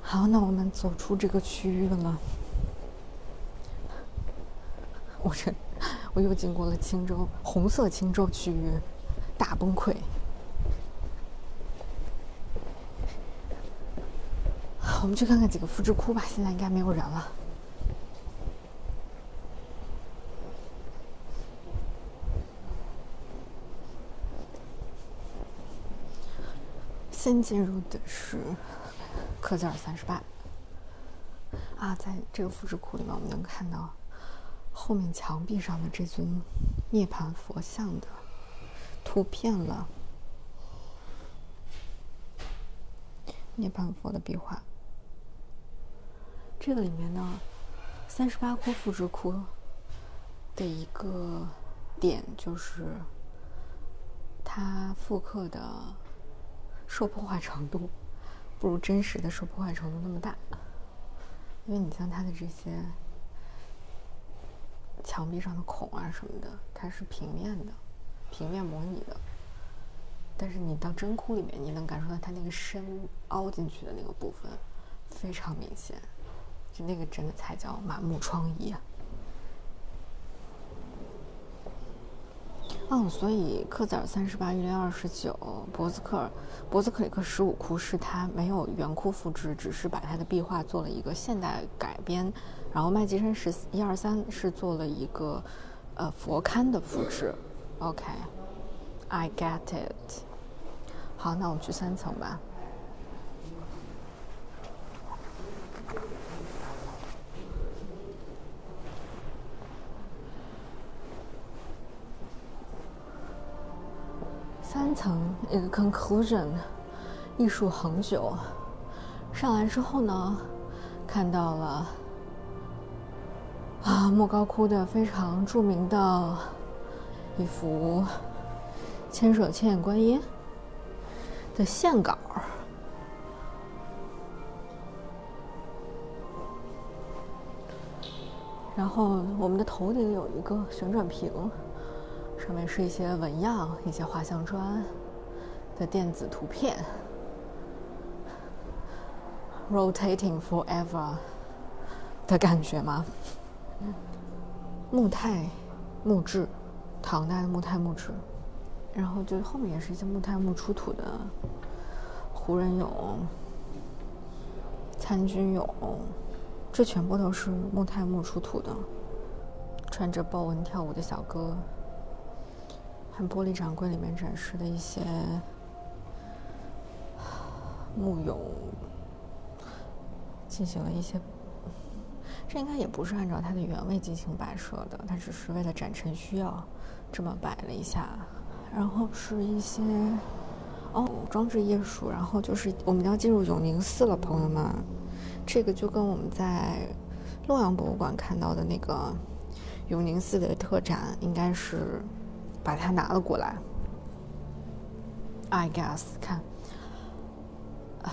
好，那我们走出这个区域了。我这，我又经过了青州红色青州区域，大崩溃。我们去看看几个复制库吧，现在应该没有人了。先进入的是。克孜尔三十八啊，在这个复制库里面，我们能看到后面墙壁上的这尊涅槃佛像的图片了。涅槃佛的壁画，这个里面呢，三十八窟复制窟的一个点就是它复刻的受破坏程度。不如真实的受破坏程度那么大，因为你像它的这些墙壁上的孔啊什么的，它是平面的，平面模拟的。但是你到真窟里面，你能感受到它那个深凹进去的那个部分非常明显，就那个真的才叫满目疮痍啊！哦，所以克孜尔三十八、玉林二十九、博兹克尔、博兹克里克十五窟是它没有原窟复制，只是把它的壁画做了一个现代改编。然后麦积山十一二三是做了一个呃佛龛的复制。OK，I get it。好，那我们去三层吧。三层一个 conclusion，艺术恒久。上来之后呢，看到了啊莫高窟的非常著名的一幅千手千眼观音的线稿，然后我们的头顶有一个旋转屏。上面是一些纹样、一些画像砖的电子图片，rotating forever 的感觉吗？木炭木质，唐代的木炭木质，然后就后面也是一些木炭木出土的胡人俑、参军俑，这全部都是木炭木出土的，穿着豹纹跳舞的小哥。看玻璃展柜里面展示的一些木俑，进行了一些这应该也不是按照它的原位进行摆设的，它只是为了展陈需要这么摆了一下。然后是一些哦装置艺术，然后就是我们要进入永宁寺了，朋友们。这个就跟我们在洛阳博物馆看到的那个永宁寺的特展，应该是把它拿了过来。I guess 看，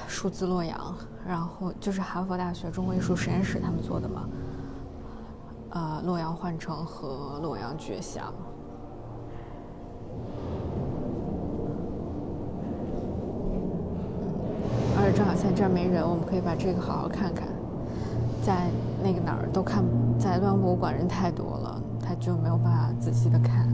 数字洛阳，然后就是哈佛大学中国艺术实验室他们做的嘛。呃，洛阳幻城和洛阳绝响。而且正好现在这儿没人，我们可以把这个好好看看。在那个哪儿都看，在洛阳博物馆人太多了，他就没有办法仔细的看。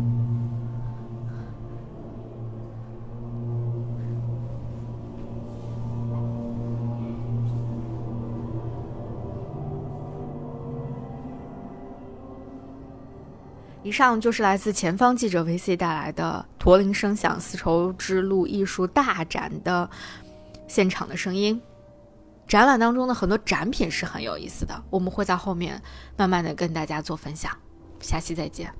以上就是来自前方记者 VC 带来的《驼铃声响：丝绸之路艺术大展》的现场的声音。展览当中的很多展品是很有意思的，我们会在后面慢慢的跟大家做分享。下期再见。